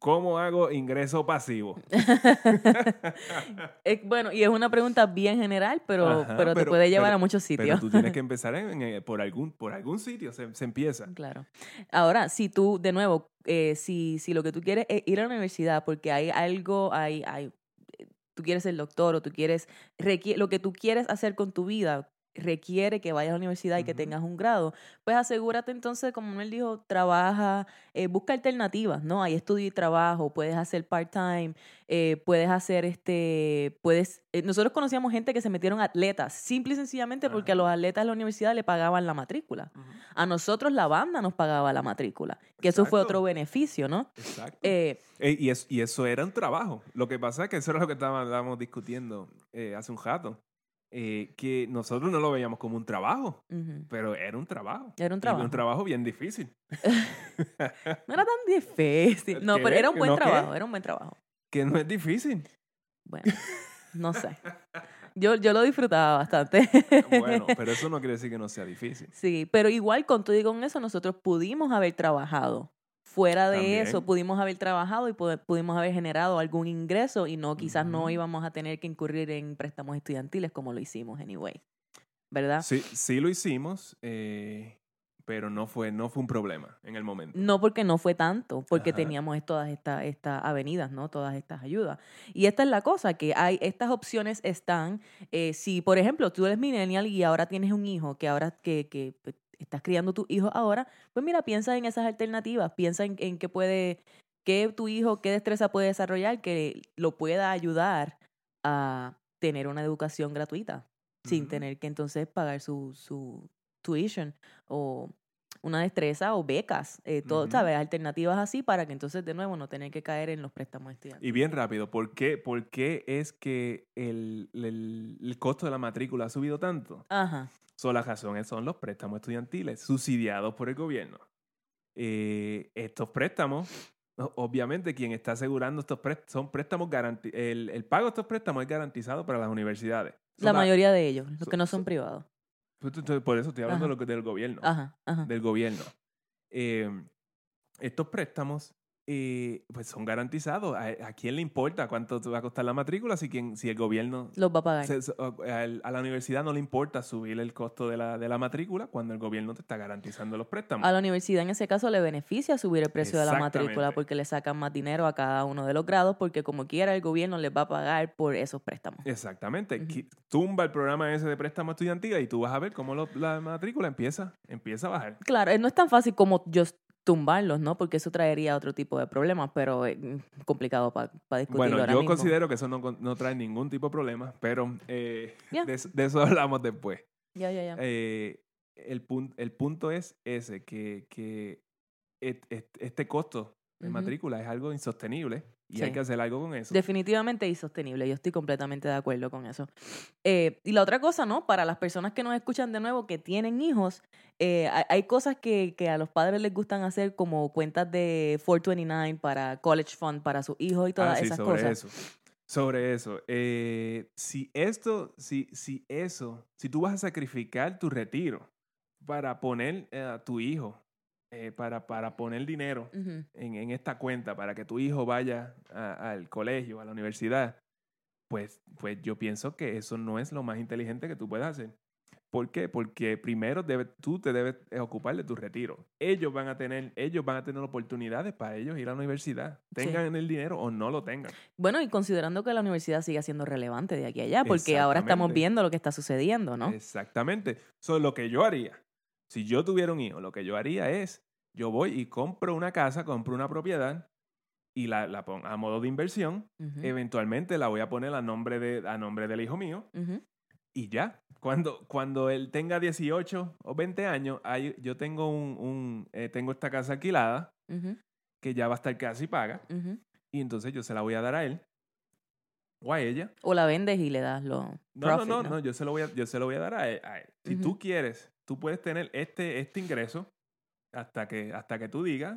¿Cómo hago ingreso pasivo?
Es- bueno, y es una pregunta bien general, pero,
Ajá,
pero te
pero-
puede llevar
pero-
a muchos
Pero
sitios.
tú tienes que empezar en- en- por, algún, por algún sitio, se, se empieza.
Claro. Ahora, si tú, de nuevo, eh, si, si lo que tú quieres es ir a la universidad porque hay algo, hay, hay, eh, tú quieres ser doctor o tú quieres, lo que tú quieres hacer con tu vida requiere que vayas a la universidad y que tengas un grado, pues asegúrate entonces, como él dijo, trabaja, eh, busca alternativas, ¿no? Hay estudio y trabajo, puedes hacer part-time, eh, puedes hacer este, puedes, eh, nosotros conocíamos gente que se metieron atletas, simple y sencillamente porque a los atletas de la universidad le pagaban la matrícula. A nosotros la banda nos pagaba la matrícula, que eso fue otro beneficio, ¿no?
Exacto. Y, es- y eso era un trabajo. Lo que pasa es que eso era lo que estábamos discutiendo hace un rato. Eh, que nosotros no lo veíamos como un trabajo, pero era un trabajo.
Era un trabajo.
un trabajo bien difícil.
No era tan difícil. No, pero era un buen
¿No qué?
trabajo, era un buen trabajo.
Que no es difícil.
Bueno, no sé. Yo, yo lo disfrutaba bastante.
Bueno, pero eso no quiere decir que no sea difícil.
Sí, pero igual con todo y con eso nosotros pudimos haber trabajado. Fuera de
También.
eso, pudimos haber trabajado y pu- pudimos haber generado algún ingreso y no, quizás no
Ujú.
íbamos a tener que incurrir en préstamos estudiantiles como lo hicimos anyway. ¿Verdad?
Sí, sí lo hicimos, eh, pero no fue, no fue un problema en el momento.
No porque no fue tanto, porque
Ajá.
teníamos todas estas estas avenidas, ¿no? Todas estas ayudas. Y esta es la cosa, que hay estas opciones están, eh, si por ejemplo tú eres millennial y ahora tienes un hijo, que ahora que, que pues, estás criando tu hijo ahora, pues mira, piensa en esas alternativas, piensa en, en qué puede, qué tu hijo, qué destreza puede desarrollar que lo pueda ayudar a tener una educación gratuita, sin tener que entonces pagar su, su tuition o una destreza o becas, eh, todo. ¿sabes? Alternativas así para que entonces de nuevo no tener que caer en los préstamos estudiantiles.
Y bien rápido, ¿por qué, por qué es que el, el- el costo de la matrícula ha subido tanto?
Ajá.
So, las razones son los préstamos estudiantiles subsidiados por el gobierno. Eh, estos préstamos, obviamente quien está asegurando estos préstamos, son préstamos garanti el, el pago de estos préstamos es garantizado para las universidades.
La mayoría de ellos, los que no
so-
son privados.
Pues, entonces, Por eso estoy hablando
Ajá.
del gobierno.
Ajá, ajá.
Del gobierno. Eh, estos préstamos eh, pues son garantizados. ¿A, a quién le importa cuánto te va a costar la matrícula si, quien, si el gobierno
Los va a pagar.
se- a, a la universidad no le importa subir el costo de la, de la matrícula cuando el gobierno te está garantizando los préstamos.
A la universidad en ese caso le beneficia subir el precio de la matrícula porque le sacan más dinero a cada uno de los grados porque como quiera el gobierno les va a pagar por esos préstamos.
Exactamente. Tumba el programa ese de préstamo estudiantil y tú vas a ver cómo lo- la matrícula empieza, empieza a bajar.
Claro, eh, no es tan fácil como yo tumbarlos, ¿no? Porque eso traería otro tipo de problemas, pero es mm, complicado para discutirlo
Bueno,
ahora
yo
mismo.
considero que eso no, no trae ningún tipo de problema, pero eh, de, eso- de eso hablamos después.
Ya, ya, ya.
Eh, el, pun- el punto es ese, que, que et- et- este costo de matrícula es algo insostenible y hay que hacer algo con eso.
Definitivamente insostenible, yo estoy completamente de acuerdo con eso. Eh, y la otra cosa, ¿no? Para las personas que nos escuchan de nuevo, que tienen hijos, eh, hay, cosas que, que a los padres les gustan hacer, como cuentas de 429 para College Fund para sus hijos y todas
Ah, sí,
esas
sobre
cosas.
eso. Sobre eso. eh, si esto, si, si eso, si tú vas a sacrificar tu retiro para poner a tu hijo, eh, para, para poner dinero en, en esta cuenta para que tu hijo vaya al colegio, a la universidad, pues, pues yo pienso que eso no es lo más inteligente que tú puedes hacer. ¿Por qué? Porque primero debe, tú te debes ocupar de tu retiro. Ellos van a tener, ellos van a tener oportunidades para ellos ir a la universidad.
Sí.
Tengan el dinero o no lo tengan.
Bueno, y considerando que la universidad sigue siendo relevante de aquí a allá, porque ahora estamos viendo lo que está sucediendo, ¿no?
Exactamente. Eso es lo que yo haría. Si yo tuviera un hijo, lo que yo haría es, yo voy y compro una casa, compro una propiedad y la, la pongo a modo de inversión. Eventualmente la voy a poner a nombre, de, a nombre del hijo mío y ya. Cuando, cuando él tenga 18 o 20 años, ahí yo tengo, un, un, eh, tengo esta casa alquilada
Ujú,
que ya va a estar casi paga y entonces yo se la voy a dar a él o a ella.
O la vendes y le das lo
No,
profit,
no, no, no, yo se lo voy a, yo se lo voy a dar a él. a él. Si tú quieres, tú puedes tener este, este ingreso hasta que, hasta que tú digas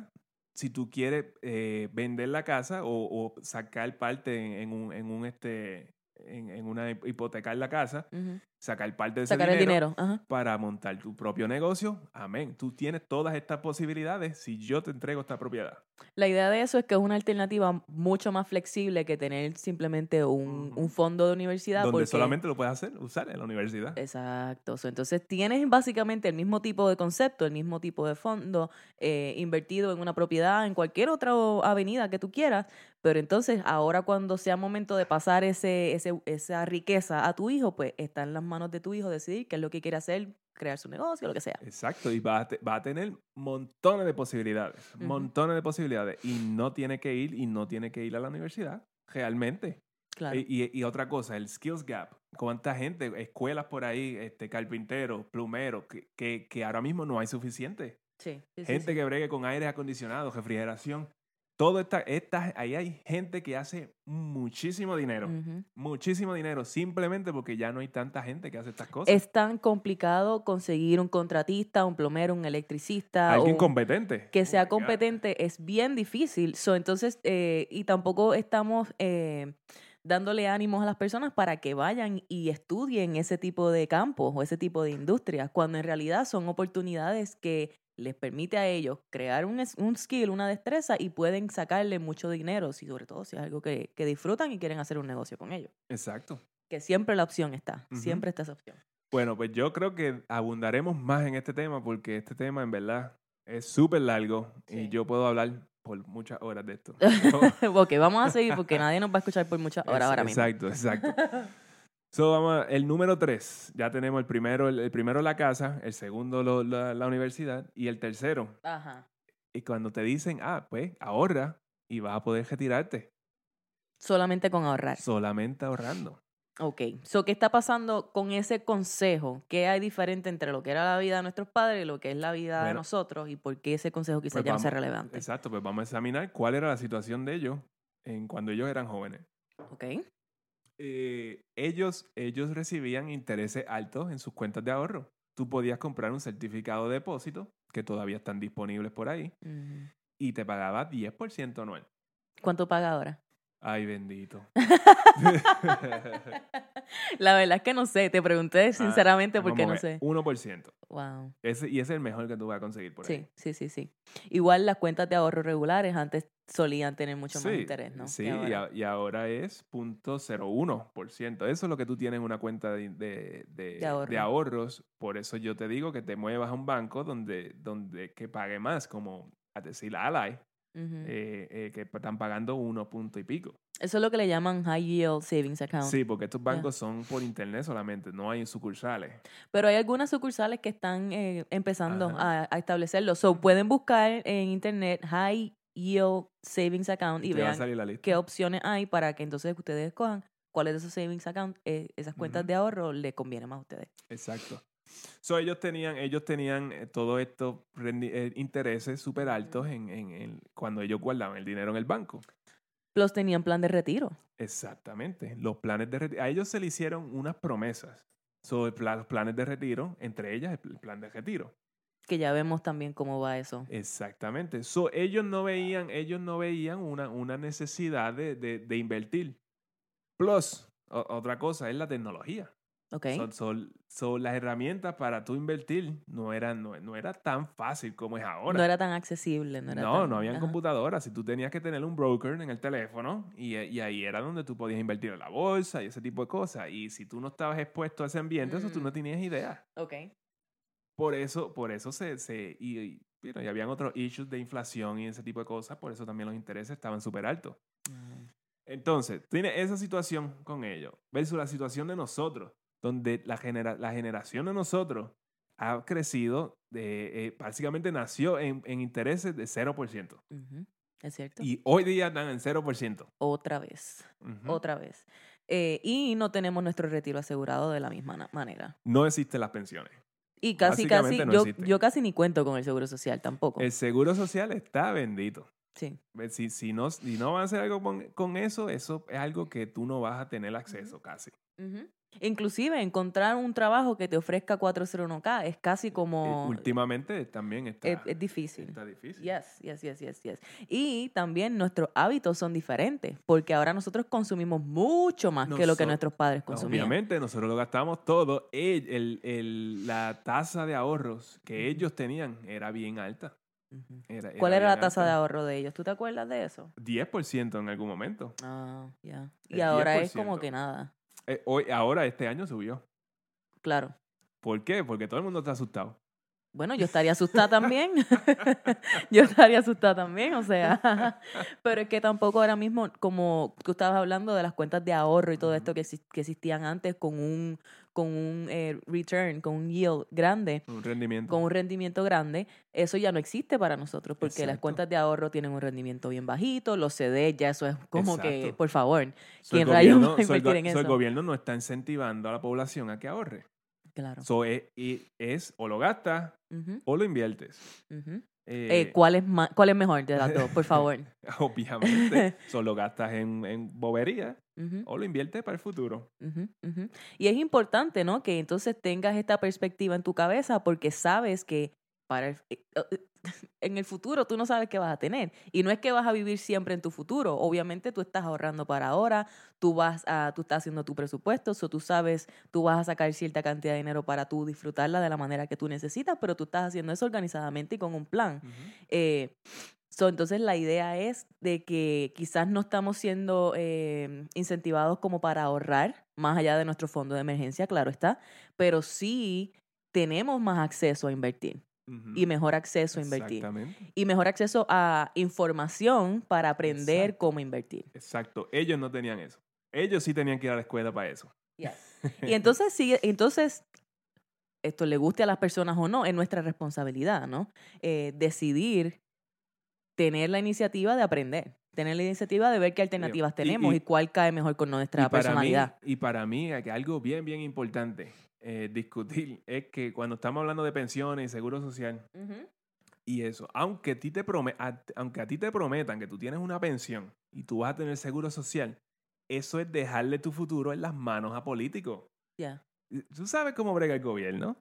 si tú quieres eh, vender la casa o, o sacar parte en, en un, en un este en, en una hipotecar la casa. Sacar parte de ese
Sacar el dinero. Ajá.
para montar tu propio negocio. Amén. Tú tienes todas estas posibilidades si yo te entrego esta propiedad.
La idea de eso es que es una alternativa mucho más flexible que tener simplemente un, un fondo de universidad.
donde
porque-
solamente lo puedes hacer, usar en la universidad.
Exacto. Entonces tienes básicamente el mismo tipo de concepto, el mismo tipo de fondo eh, invertido en una propiedad, en cualquier otra avenida que tú quieras, pero entonces ahora cuando sea momento de pasar ese, ese, esa riqueza a tu hijo, pues está en las manos de tu hijo decidir qué es lo que quiere hacer, crear su negocio, lo que sea.
Exacto, y va a, te- va a tener montones de posibilidades, montones de posibilidades, y no tiene que ir, y no tiene que ir a la universidad, realmente.
Claro.
Y, y- y otra cosa, el skills gap. ¿Cuánta gente, escuelas por ahí, este, carpinteros, plumeros, que, que, que ahora mismo no hay suficiente?
sí, sí, sí,
gente
sí.
que bregue con aire acondicionado, refrigeración. Todo esta, esta, ahí hay gente que hace muchísimo dinero, muchísimo dinero, simplemente porque ya no hay tanta gente que hace estas cosas.
Es tan complicado conseguir un contratista, un plomero, un electricista.
Alguien
un-
competente.
que
Oh
sea competente es bien difícil. So, entonces, eh, y tampoco estamos eh, dándole ánimos a las personas para que vayan y estudien ese tipo de campos o ese tipo de industrias, cuando en realidad son oportunidades que les permite a ellos crear un, un skill, una destreza y pueden sacarle mucho dinero, si sobre todo si es algo que, que disfrutan y quieren hacer un negocio con ellos.
Exacto.
Que siempre la opción está, siempre está esa opción.
Bueno, pues yo creo que abundaremos más en este tema porque este tema en verdad es súper largo
Sí.
y yo puedo hablar por muchas horas de esto.
ok, vamos a seguir porque nadie nos va a escuchar por muchas horas
Es-
ahora mismo.
Exacto, exacto. So, vamos a- el número tres, ya tenemos el primero, el, el primero la casa, el segundo lo- la, la universidad y el tercero.
Ajá.
Y cuando te dicen, ah, pues ahorra y vas a poder retirarte,
Solamente con ahorrar.
solamente ahorrando.
Ok, so, ¿qué está pasando con ese consejo? ¿Qué hay diferente entre lo que era la vida de nuestros padres y lo que es la vida de nosotros? ¿Y por qué ese consejo quizás
Pues
ya no sea relevante?
Exacto, pues vamos a examinar cuál era la situación de ellos en cuando ellos eran jóvenes.
Ok,
Eh, ellos, ellos recibían intereses altos en sus cuentas de ahorro. Tú podías comprar un certificado de depósito, que todavía están disponibles por ahí, y te pagaba 10% anual.
¿cuánto paga ahora?
Ay, bendito.
la verdad es que no sé, te pregunté sinceramente
Ah,
porque no sé.
ver, 1%.
Wow.
Ese, y ese es el mejor que tú vas a conseguir por ahí.
Sí, sí, sí, sí. Igual las cuentas de ahorro regulares antes solían tener mucho más
Sí,
interés, ¿no?
Sí,
Que
y,
ahora.
a- y ahora es 0.01%. Eso es lo que tú tienes en una cuenta de, de- de-
De ahorro.
de ahorros. Por eso yo te digo que te muevas a un banco donde, donde que pague más, como a decir Ally, Eh, eh, que están pagando uno punto y pico.
Eso es lo que le llaman high yield savings account.
Sí, porque estos bancos son por internet solamente, no hay sucursales.
Pero hay algunas sucursales que están eh, empezando a, a establecerlo. So, pueden buscar en internet High Yield Savings Account y,
te
vean qué opciones hay para que entonces ustedes escojan cuáles de esos savings account, eh, esas cuentas de ahorro les conviene más a ustedes.
Exacto. So, ellos tenían, ellos tenían eh, todos estos eh, intereses súper altos en, en- en- cuando ellos guardaban el dinero en el banco.
Plus tenían plan de retiro.
Exactamente. Los planes de retiro. A ellos se le hicieron unas promesas sobre los planes de retiro, entre ellas el pl- plan de retiro.
Que ya vemos también cómo va eso.
Exactamente. So, ellos no veían, ellos no veían una, una necesidad de, de- de invertir. Plus, o- otra cosa es la tecnología.
¿Ok?
So- so- so, las herramientas para tú invertir no eran, no, no era tan fácil como es ahora.
no era tan accesible. No, era
No,
tan-
no habían
ajá.
computadoras. Si tú tenías que tener un broker en el teléfono y, y ahí era donde tú podías invertir en la bolsa y ese tipo de cosas. Y si tú no estabas expuesto a ese ambiente, eso tú no
Mm.
tenías idea.
Ok.
Por eso, por eso se, se y, y, bueno, y habían otros issues de inflación y ese tipo de cosas. Por eso también los intereses estaban súper altos.
Mm.
Entonces, tiene esa situación con ellos versus la situación de nosotros, donde la, genera- la generación de nosotros ha crecido, de, eh, básicamente nació en, en intereses de 0%.
Ujú. ¿Es cierto?
Y hoy día están en 0%.
Otra vez. Otra vez. Eh, y no tenemos nuestro retiro asegurado de la misma manera.
No existen las pensiones.
Y casi, casi,
no
yo, yo casi ni cuento con el seguro social tampoco.
El seguro social está bendito.
Sí.
Si, si, no, si no van a hacer algo con, con eso, eso es algo que tú no vas a tener acceso casi.
Inclusive encontrar un trabajo que te ofrezca 401k es casi
Eh,
como...
últimamente también está,
es, es difícil.
está difícil.
Yes, yes, yes, yes, yes. Y también nuestros hábitos son diferentes, porque ahora nosotros consumimos mucho más que lo que nuestros padres consumían.
Obviamente, nosotros lo gastamos todo. El- el- el- la tasa de ahorros que ellos tenían era bien alta. Era-
¿Cuál era la tasa de ahorro de ellos? ¿Tú te acuerdas de eso?
10% en algún momento.
Ah, ya. Y
El
ahora es como
10%.
que nada.
Eh, hoy, ahora, este año subió.
Claro.
¿Por qué? Porque todo el mundo está asustado.
Bueno, yo estaría asustada también. yo estaría asustada también, o sea. Pero es que tampoco ahora mismo, como tú estabas hablando de las cuentas de ahorro y todo esto que, que existían antes con un, con un eh, return, con un yield grande,
Un rendimiento.
con un rendimiento grande, eso ya no existe para nosotros porque las cuentas de ahorro tienen un rendimiento bien bajito, los CD ya eso es como que, por favor, ¿quién rayos va a invertir en
so, el
eso?
gobierno no está incentivando a la población a que ahorre.
Claro.
So, es, y es o lo gastas o lo inviertes. Eh,
Eh, ¿cuál, es ¿Cuál es mejor de las dos, por favor?
obviamente, solo gastas en, en bobería O lo inviertes para el futuro.
Y es importante, ¿no? Que entonces tengas esta perspectiva en tu cabeza porque sabes que para el- eh, eh, en el futuro tú no sabes qué vas a tener. Y no es que vas a vivir siempre en tu futuro. Obviamente tú estás ahorrando para ahora, tú vas a, tú estás haciendo tu presupuesto, o tú sabes, tú vas a sacar cierta cantidad de dinero para tú disfrutarla de la manera que tú necesitas, pero tú estás haciendo eso organizadamente y con un plan. Eh, so, entonces la idea es de que quizás no estamos siendo eh, incentivados como para ahorrar más allá de nuestro fondo de emergencia, claro está, pero sí tenemos más acceso a invertir y mejor acceso a invertir y mejor acceso a información para aprender
Exacto.
cómo invertir.
Exacto. Ellos no tenían eso. Ellos sí tenían que ir a la escuela para eso.
Y entonces sí, entonces esto le guste a las personas o no, es nuestra responsabilidad, ¿no? Eh, decidir tener la iniciativa de aprender, tener la iniciativa de ver qué alternativas
y-
tenemos y,
y-
cuál cae mejor con nuestra
y
personalidad.
Mí, y para mí, que algo bien, bien importante eh, discutir es que cuando estamos hablando de pensiones y seguro social y eso, aunque, a ti te a- aunque a ti te prometan que tú tienes una pensión y tú vas a tener seguro social, eso es dejarle tu futuro en las manos a políticos.
Ya,
Y Tú sabes cómo brega el gobierno.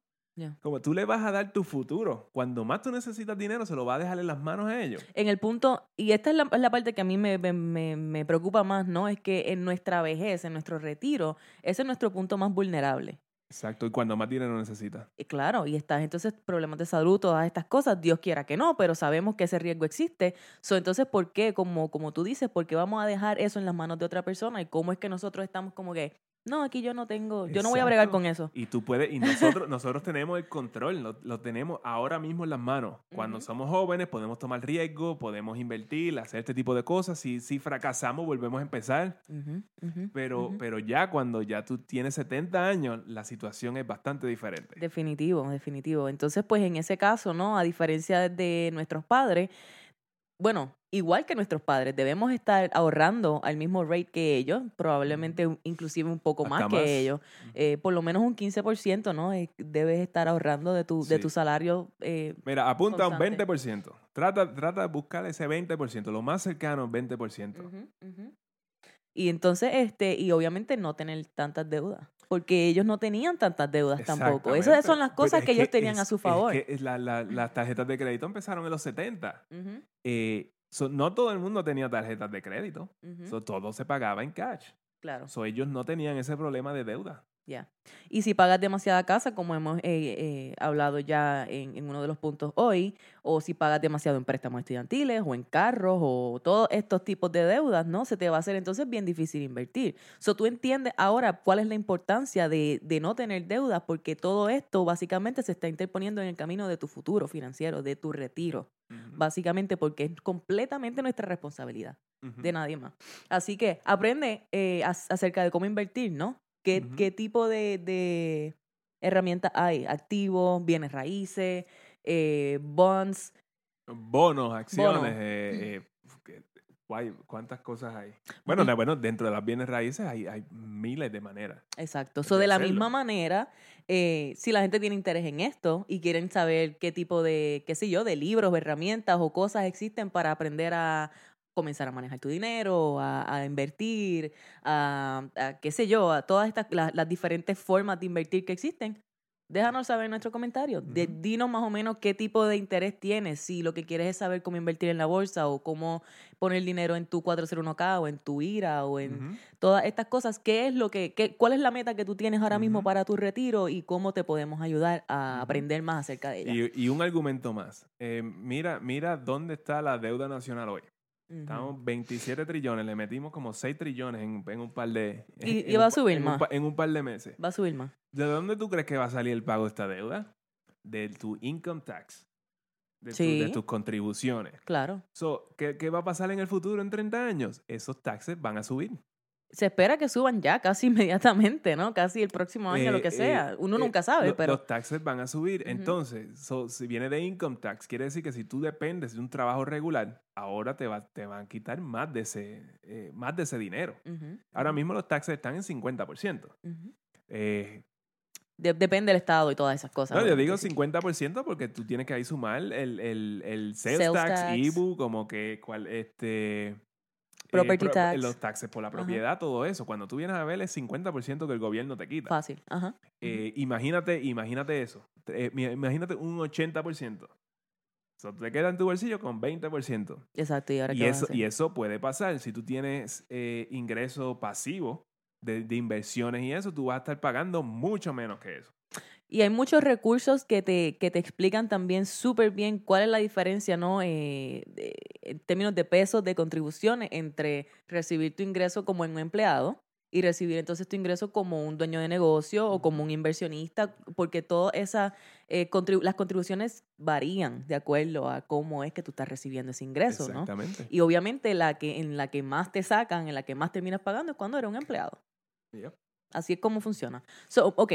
Como tú le vas a dar tu futuro. Cuando más tú necesitas dinero, se lo vas a dejar en las manos a ellos.
En el punto, y esta es la, es la parte que a mí me, me- me- me preocupa más, ¿no? Es que en nuestra vejez, en nuestro retiro, ese es nuestro punto más vulnerable.
Exacto. Y cuando más dinero necesitas.
Y claro, y estás entonces problemas de salud, todas estas cosas, Dios quiera que no, pero sabemos que ese riesgo existe. So, entonces, ¿por qué? Como, como tú dices, ¿por qué vamos a dejar eso en las manos de otra persona? ¿Y cómo es que nosotros estamos como que, no, aquí yo no tengo, yo no voy a bregar con eso?
Y tú puedes, y nosotros, nosotros tenemos el control, lo, lo tenemos ahora mismo en las manos. Cuando somos jóvenes podemos tomar riesgo, podemos invertir, hacer este tipo de cosas. Si, si fracasamos, volvemos a empezar. Pero, pero ya cuando ya tú tienes 70 años, la situación es bastante diferente.
Definitivo, definitivo. Entonces, pues en ese caso, ¿no? A diferencia de nuestros padres, bueno, igual que nuestros padres, debemos estar ahorrando al mismo rate que ellos, probablemente inclusive un poco más, que ellos. Eh, por lo menos un 15%, ¿no? Debes estar ahorrando de tu, de tu salario. eh,
Mira, apunta a un
Constante.
20%. Trata, trata de buscar ese 20%, lo más cercano, 20%.
ujú, ujú. Y entonces, este, y obviamente no tener tantas deudas, porque ellos no tenían tantas deudas tampoco. Esas son las cosas
es
que ellos tenían
es-
a su
es
favor.
que es la- la- las tarjetas de crédito empezaron en los 70.
Ujú,
Eh, so, no todo el mundo tenía tarjetas de crédito. So, todo se pagaba en cash.
claro.
So, ellos no tenían ese problema de deuda.
Ya. Y si pagas demasiada casa, como hemos eh, eh, hablado ya en, en uno de los puntos hoy, o si pagas demasiado en préstamos estudiantiles o en carros o todos estos tipos de deudas, ¿no? Se te va a hacer entonces bien difícil invertir. So, tú entiendes ahora cuál es la importancia de, de no tener deudas, porque todo esto básicamente se está interponiendo en el camino de tu futuro financiero, de tu retiro, básicamente porque es completamente nuestra responsabilidad de nadie más. Así que aprende eh, ac- acerca de cómo invertir, ¿no? ¿Qué, qué tipo de, de herramientas hay? Activos, bienes raíces, eh, bonds.
Bonos, acciones. Eh, eh, guay, ¿Cuántas cosas hay? Bueno, la- bueno, dentro de las bienes raíces hay, hay miles de maneras.
Exacto. So, de la misma manera, eh, si la gente tiene interés en esto y quieren saber qué tipo de, qué sé yo, de libros, herramientas o cosas existen para aprender a comenzar a manejar tu dinero, a, a invertir, a, a, qué sé yo, a todas estas, la- las diferentes formas de invertir que existen, déjanos saber en nuestro comentario. De-
Ujú.
dinos más o menos qué tipo de interés tienes, si lo que quieres es saber cómo invertir en la bolsa o cómo poner dinero en tu 401k o en tu IRA o en todas estas cosas, ¿qué es lo que, qué- cuál es la meta que tú tienes ahora mismo para tu retiro y cómo te podemos ayudar a aprender más acerca de ella?
Y, y un argumento más. Eh, mira, mira dónde está la deuda nacional hoy. Estamos 27 trillones, le metimos como 6 trillones en, en un par de...
Y-
en
y
un
va a subir
un
más.
en un par de meses.
Va a subir más.
¿De dónde tú crees que va a salir el pago de esta deuda? de tu income tax, de, tu-
Sí.
de tus contribuciones.
Claro.
So, ¿qué, qué va a pasar en el futuro en 30 años? Esos taxes van a subir.
Se espera que suban ya casi inmediatamente, ¿no? Casi el próximo año,
Eh,
lo que
eh,
sea. Uno
eh,
nunca sabe,
lo-
pero...
Los taxes van a subir. Entonces, so, si viene de income tax, quiere decir que si tú dependes de un trabajo regular, ahora te, va, te van a quitar más de ese, eh, más de ese dinero. Ahora mismo los taxes están en 50%.
ujú.
Eh,
De- depende del estado y todas esas cosas.
no, yo digo
sí.
50% porque tú tienes que ahí sumar el, el, el sales,
Sales
tax,
tax.
IBU, como que cuál, este... eh,
Property tax.
Los taxes por la
Ajá.
propiedad, todo eso. Cuando tú vienes a ver, es 50% que el gobierno te quita.
Fácil. Ajá.
Eh, imagínate, imagínate eso. Eh, imagínate un 80%. So, te queda en tu bolsillo con 20%.
Exacto. ¿Y ahora
Y
qué vas a
eso,
hacer?
y eso puede pasar. Si tú tienes ingreso pasivo de, de inversiones y eso, tú vas a estar pagando mucho menos que eso.
Y hay muchos recursos que te, que te explican también súper bien cuál es la diferencia, ¿no? Eh, de- en términos de pesos de contribuciones entre recibir tu ingreso como un empleado y recibir entonces tu ingreso como un dueño de negocio o como un inversionista, porque todas esas, eh, contribu- las contribuciones varían de acuerdo a cómo es que tú estás recibiendo ese ingreso, ¿no?
Exactamente.
Y obviamente la que, en la que más te sacan, en la que más terminas pagando es cuando eres un empleado. Así es como funciona. So, ok,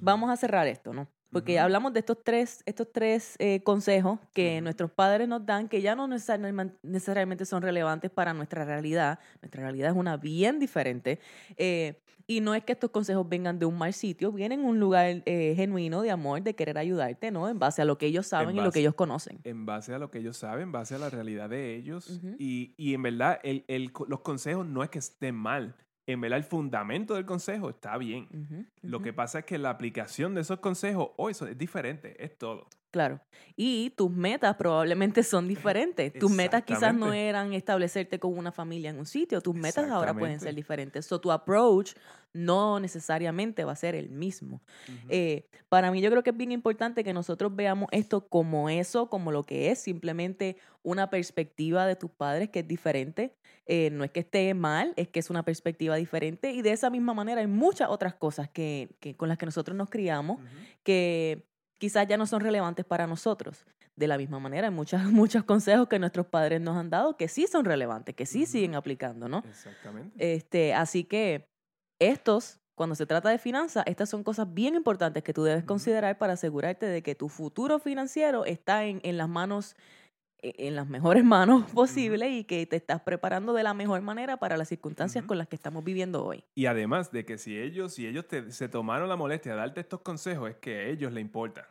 Vamos a cerrar esto, ¿no? Porque
Ujú.
hablamos de estos tres, estos tres eh, consejos que nuestros padres nos dan, que ya no necesariamente, son relevantes para nuestra realidad. Nuestra realidad es una bien diferente. Eh, y no es que estos consejos vengan de un mal sitio, vienen de un lugar eh, genuino de amor, de querer ayudarte, ¿no? En base a lo que ellos saben y lo que ellos conocen.
En base a lo que ellos saben, en base a la realidad de ellos.
Ujú.
y, y en verdad, el, el los consejos no es que estén mal. En verdad, el fundamento del consejo está bien. Lo que pasa es que la aplicación de esos consejos, hoy eso es diferente, es todo.
Claro. Y tus metas probablemente son diferentes. Tus metas quizás no eran establecerte con una familia en un sitio. Tus metas ahora pueden ser diferentes. So, tu approach no necesariamente va a ser el mismo. Eh, para mí yo creo que es bien importante que nosotros veamos esto como eso, como lo que es, simplemente una perspectiva de tus padres que es diferente. Eh, no es que esté mal, es que es una perspectiva diferente. Y de esa misma manera hay muchas otras cosas que, que con las que nosotros nos criamos que quizás ya no son relevantes para nosotros. De la misma manera, hay muchas, muchos consejos que nuestros padres nos han dado que sí son relevantes, que sí siguen aplicando, ¿no?
Exactamente.
Este, así que estos, cuando se trata de finanzas, estas son cosas bien importantes que tú debes considerar para asegurarte de que tu futuro financiero está en, en las manos, en las mejores manos posibles y que te estás preparando de la mejor manera para las circunstancias con las que estamos viviendo hoy.
Y además de que si ellos, si ellos te- se tomaron la molestia de darte estos consejos, es que a ellos les importa.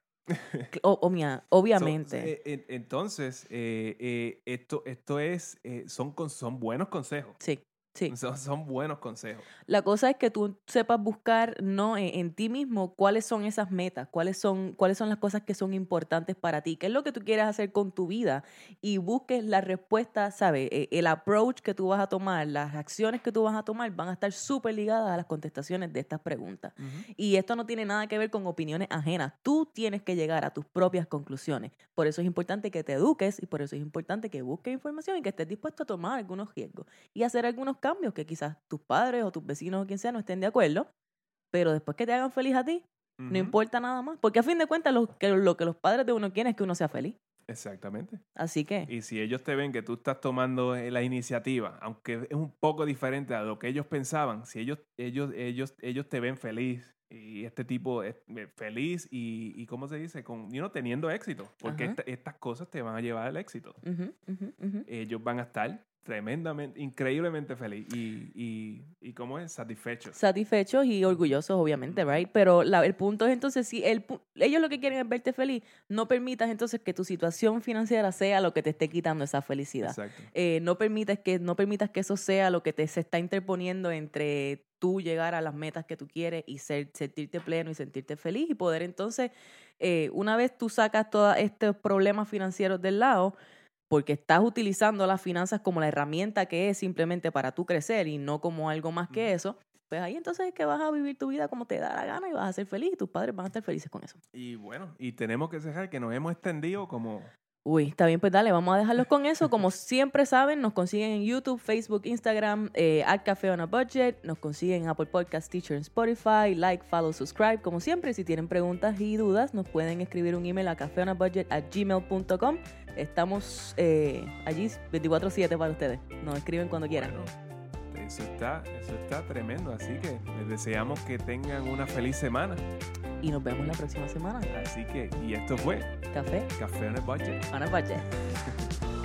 O-
So,
obviamente.
eh, eh, entonces, eh, eh, esto, esto es, eh, son, son buenos consejos.
sí, sí.
Son, son buenos consejos.
La cosa es que tú sepas buscar no en, en ti mismo cuáles son esas metas, cuáles son cuáles son las cosas que son importantes para ti, qué es lo que tú quieres hacer con tu vida y busques la respuesta, ¿sabes? E- El approach que tú vas a tomar, las acciones que tú vas a tomar van a estar súper ligadas a las contestaciones de estas preguntas. Y esto no tiene nada que ver con opiniones ajenas. Tú tienes que llegar a tus propias conclusiones. Por eso es importante que te eduques y por eso es importante que busques información y que estés dispuesto a tomar algunos riesgos y hacer algunos cambios que quizás tus padres o tus vecinos o quien sea no estén de acuerdo. Pero después que te hagan feliz a ti, no importa nada más. Porque a fin de cuentas lo que, lo que los padres de uno quieren es que uno sea feliz.
Exactamente.
Así que,
Y si ellos te ven que tú estás tomando eh, la iniciativa, aunque es un poco diferente a lo que ellos pensaban, si ellos, ellos, ellos, ellos te ven feliz y este tipo es eh, feliz y, y ¿cómo se dice? Con, you know, teniendo éxito, porque esta- estas cosas te van a llevar al éxito. Ellos van a estar tremendamente, increíblemente feliz y, y, y ¿cómo es? Satisfechos.
satisfechos y orgullosos, obviamente, right? Pero la- el punto es entonces, si el, ellos lo que quieren es verte feliz, no permitas entonces que tu situación financiera sea lo que te esté quitando esa felicidad.
Exacto.
Eh, no, permitas que, no permitas que eso sea lo que te se está interponiendo entre tú llegar a las metas que tú quieres y ser, sentirte pleno y sentirte feliz y poder entonces, eh, una vez tú sacas todos estos problemas financieros del lado, porque estás utilizando las finanzas como la herramienta que es simplemente para tú crecer y no como algo más que eso, pues ahí entonces es que vas a vivir tu vida como te da la gana y vas a ser feliz y tus padres van a estar felices con eso.
Y bueno, y tenemos que dejar que nos hemos extendido como
Uy, está bien, pues dale, vamos a dejarlos con eso. Como siempre saben, nos consiguen en YouTube, Facebook, Instagram, eh, at Café on a Budget. Nos consiguen en Apple Podcast, Teacher, en Spotify. Like, follow, subscribe. Como siempre, si tienen preguntas y dudas, nos pueden escribir un email a cafeonabudget.gmail.com. Estamos eh, allí 24-7 para ustedes. Nos escriben cuando quieran.
Bueno, eso está, eso está tremendo. Así que les deseamos que tengan una feliz semana.
Y nos vemos la próxima semana.
Así que, y esto fue
Café
Café on a Budget.
on a Budget.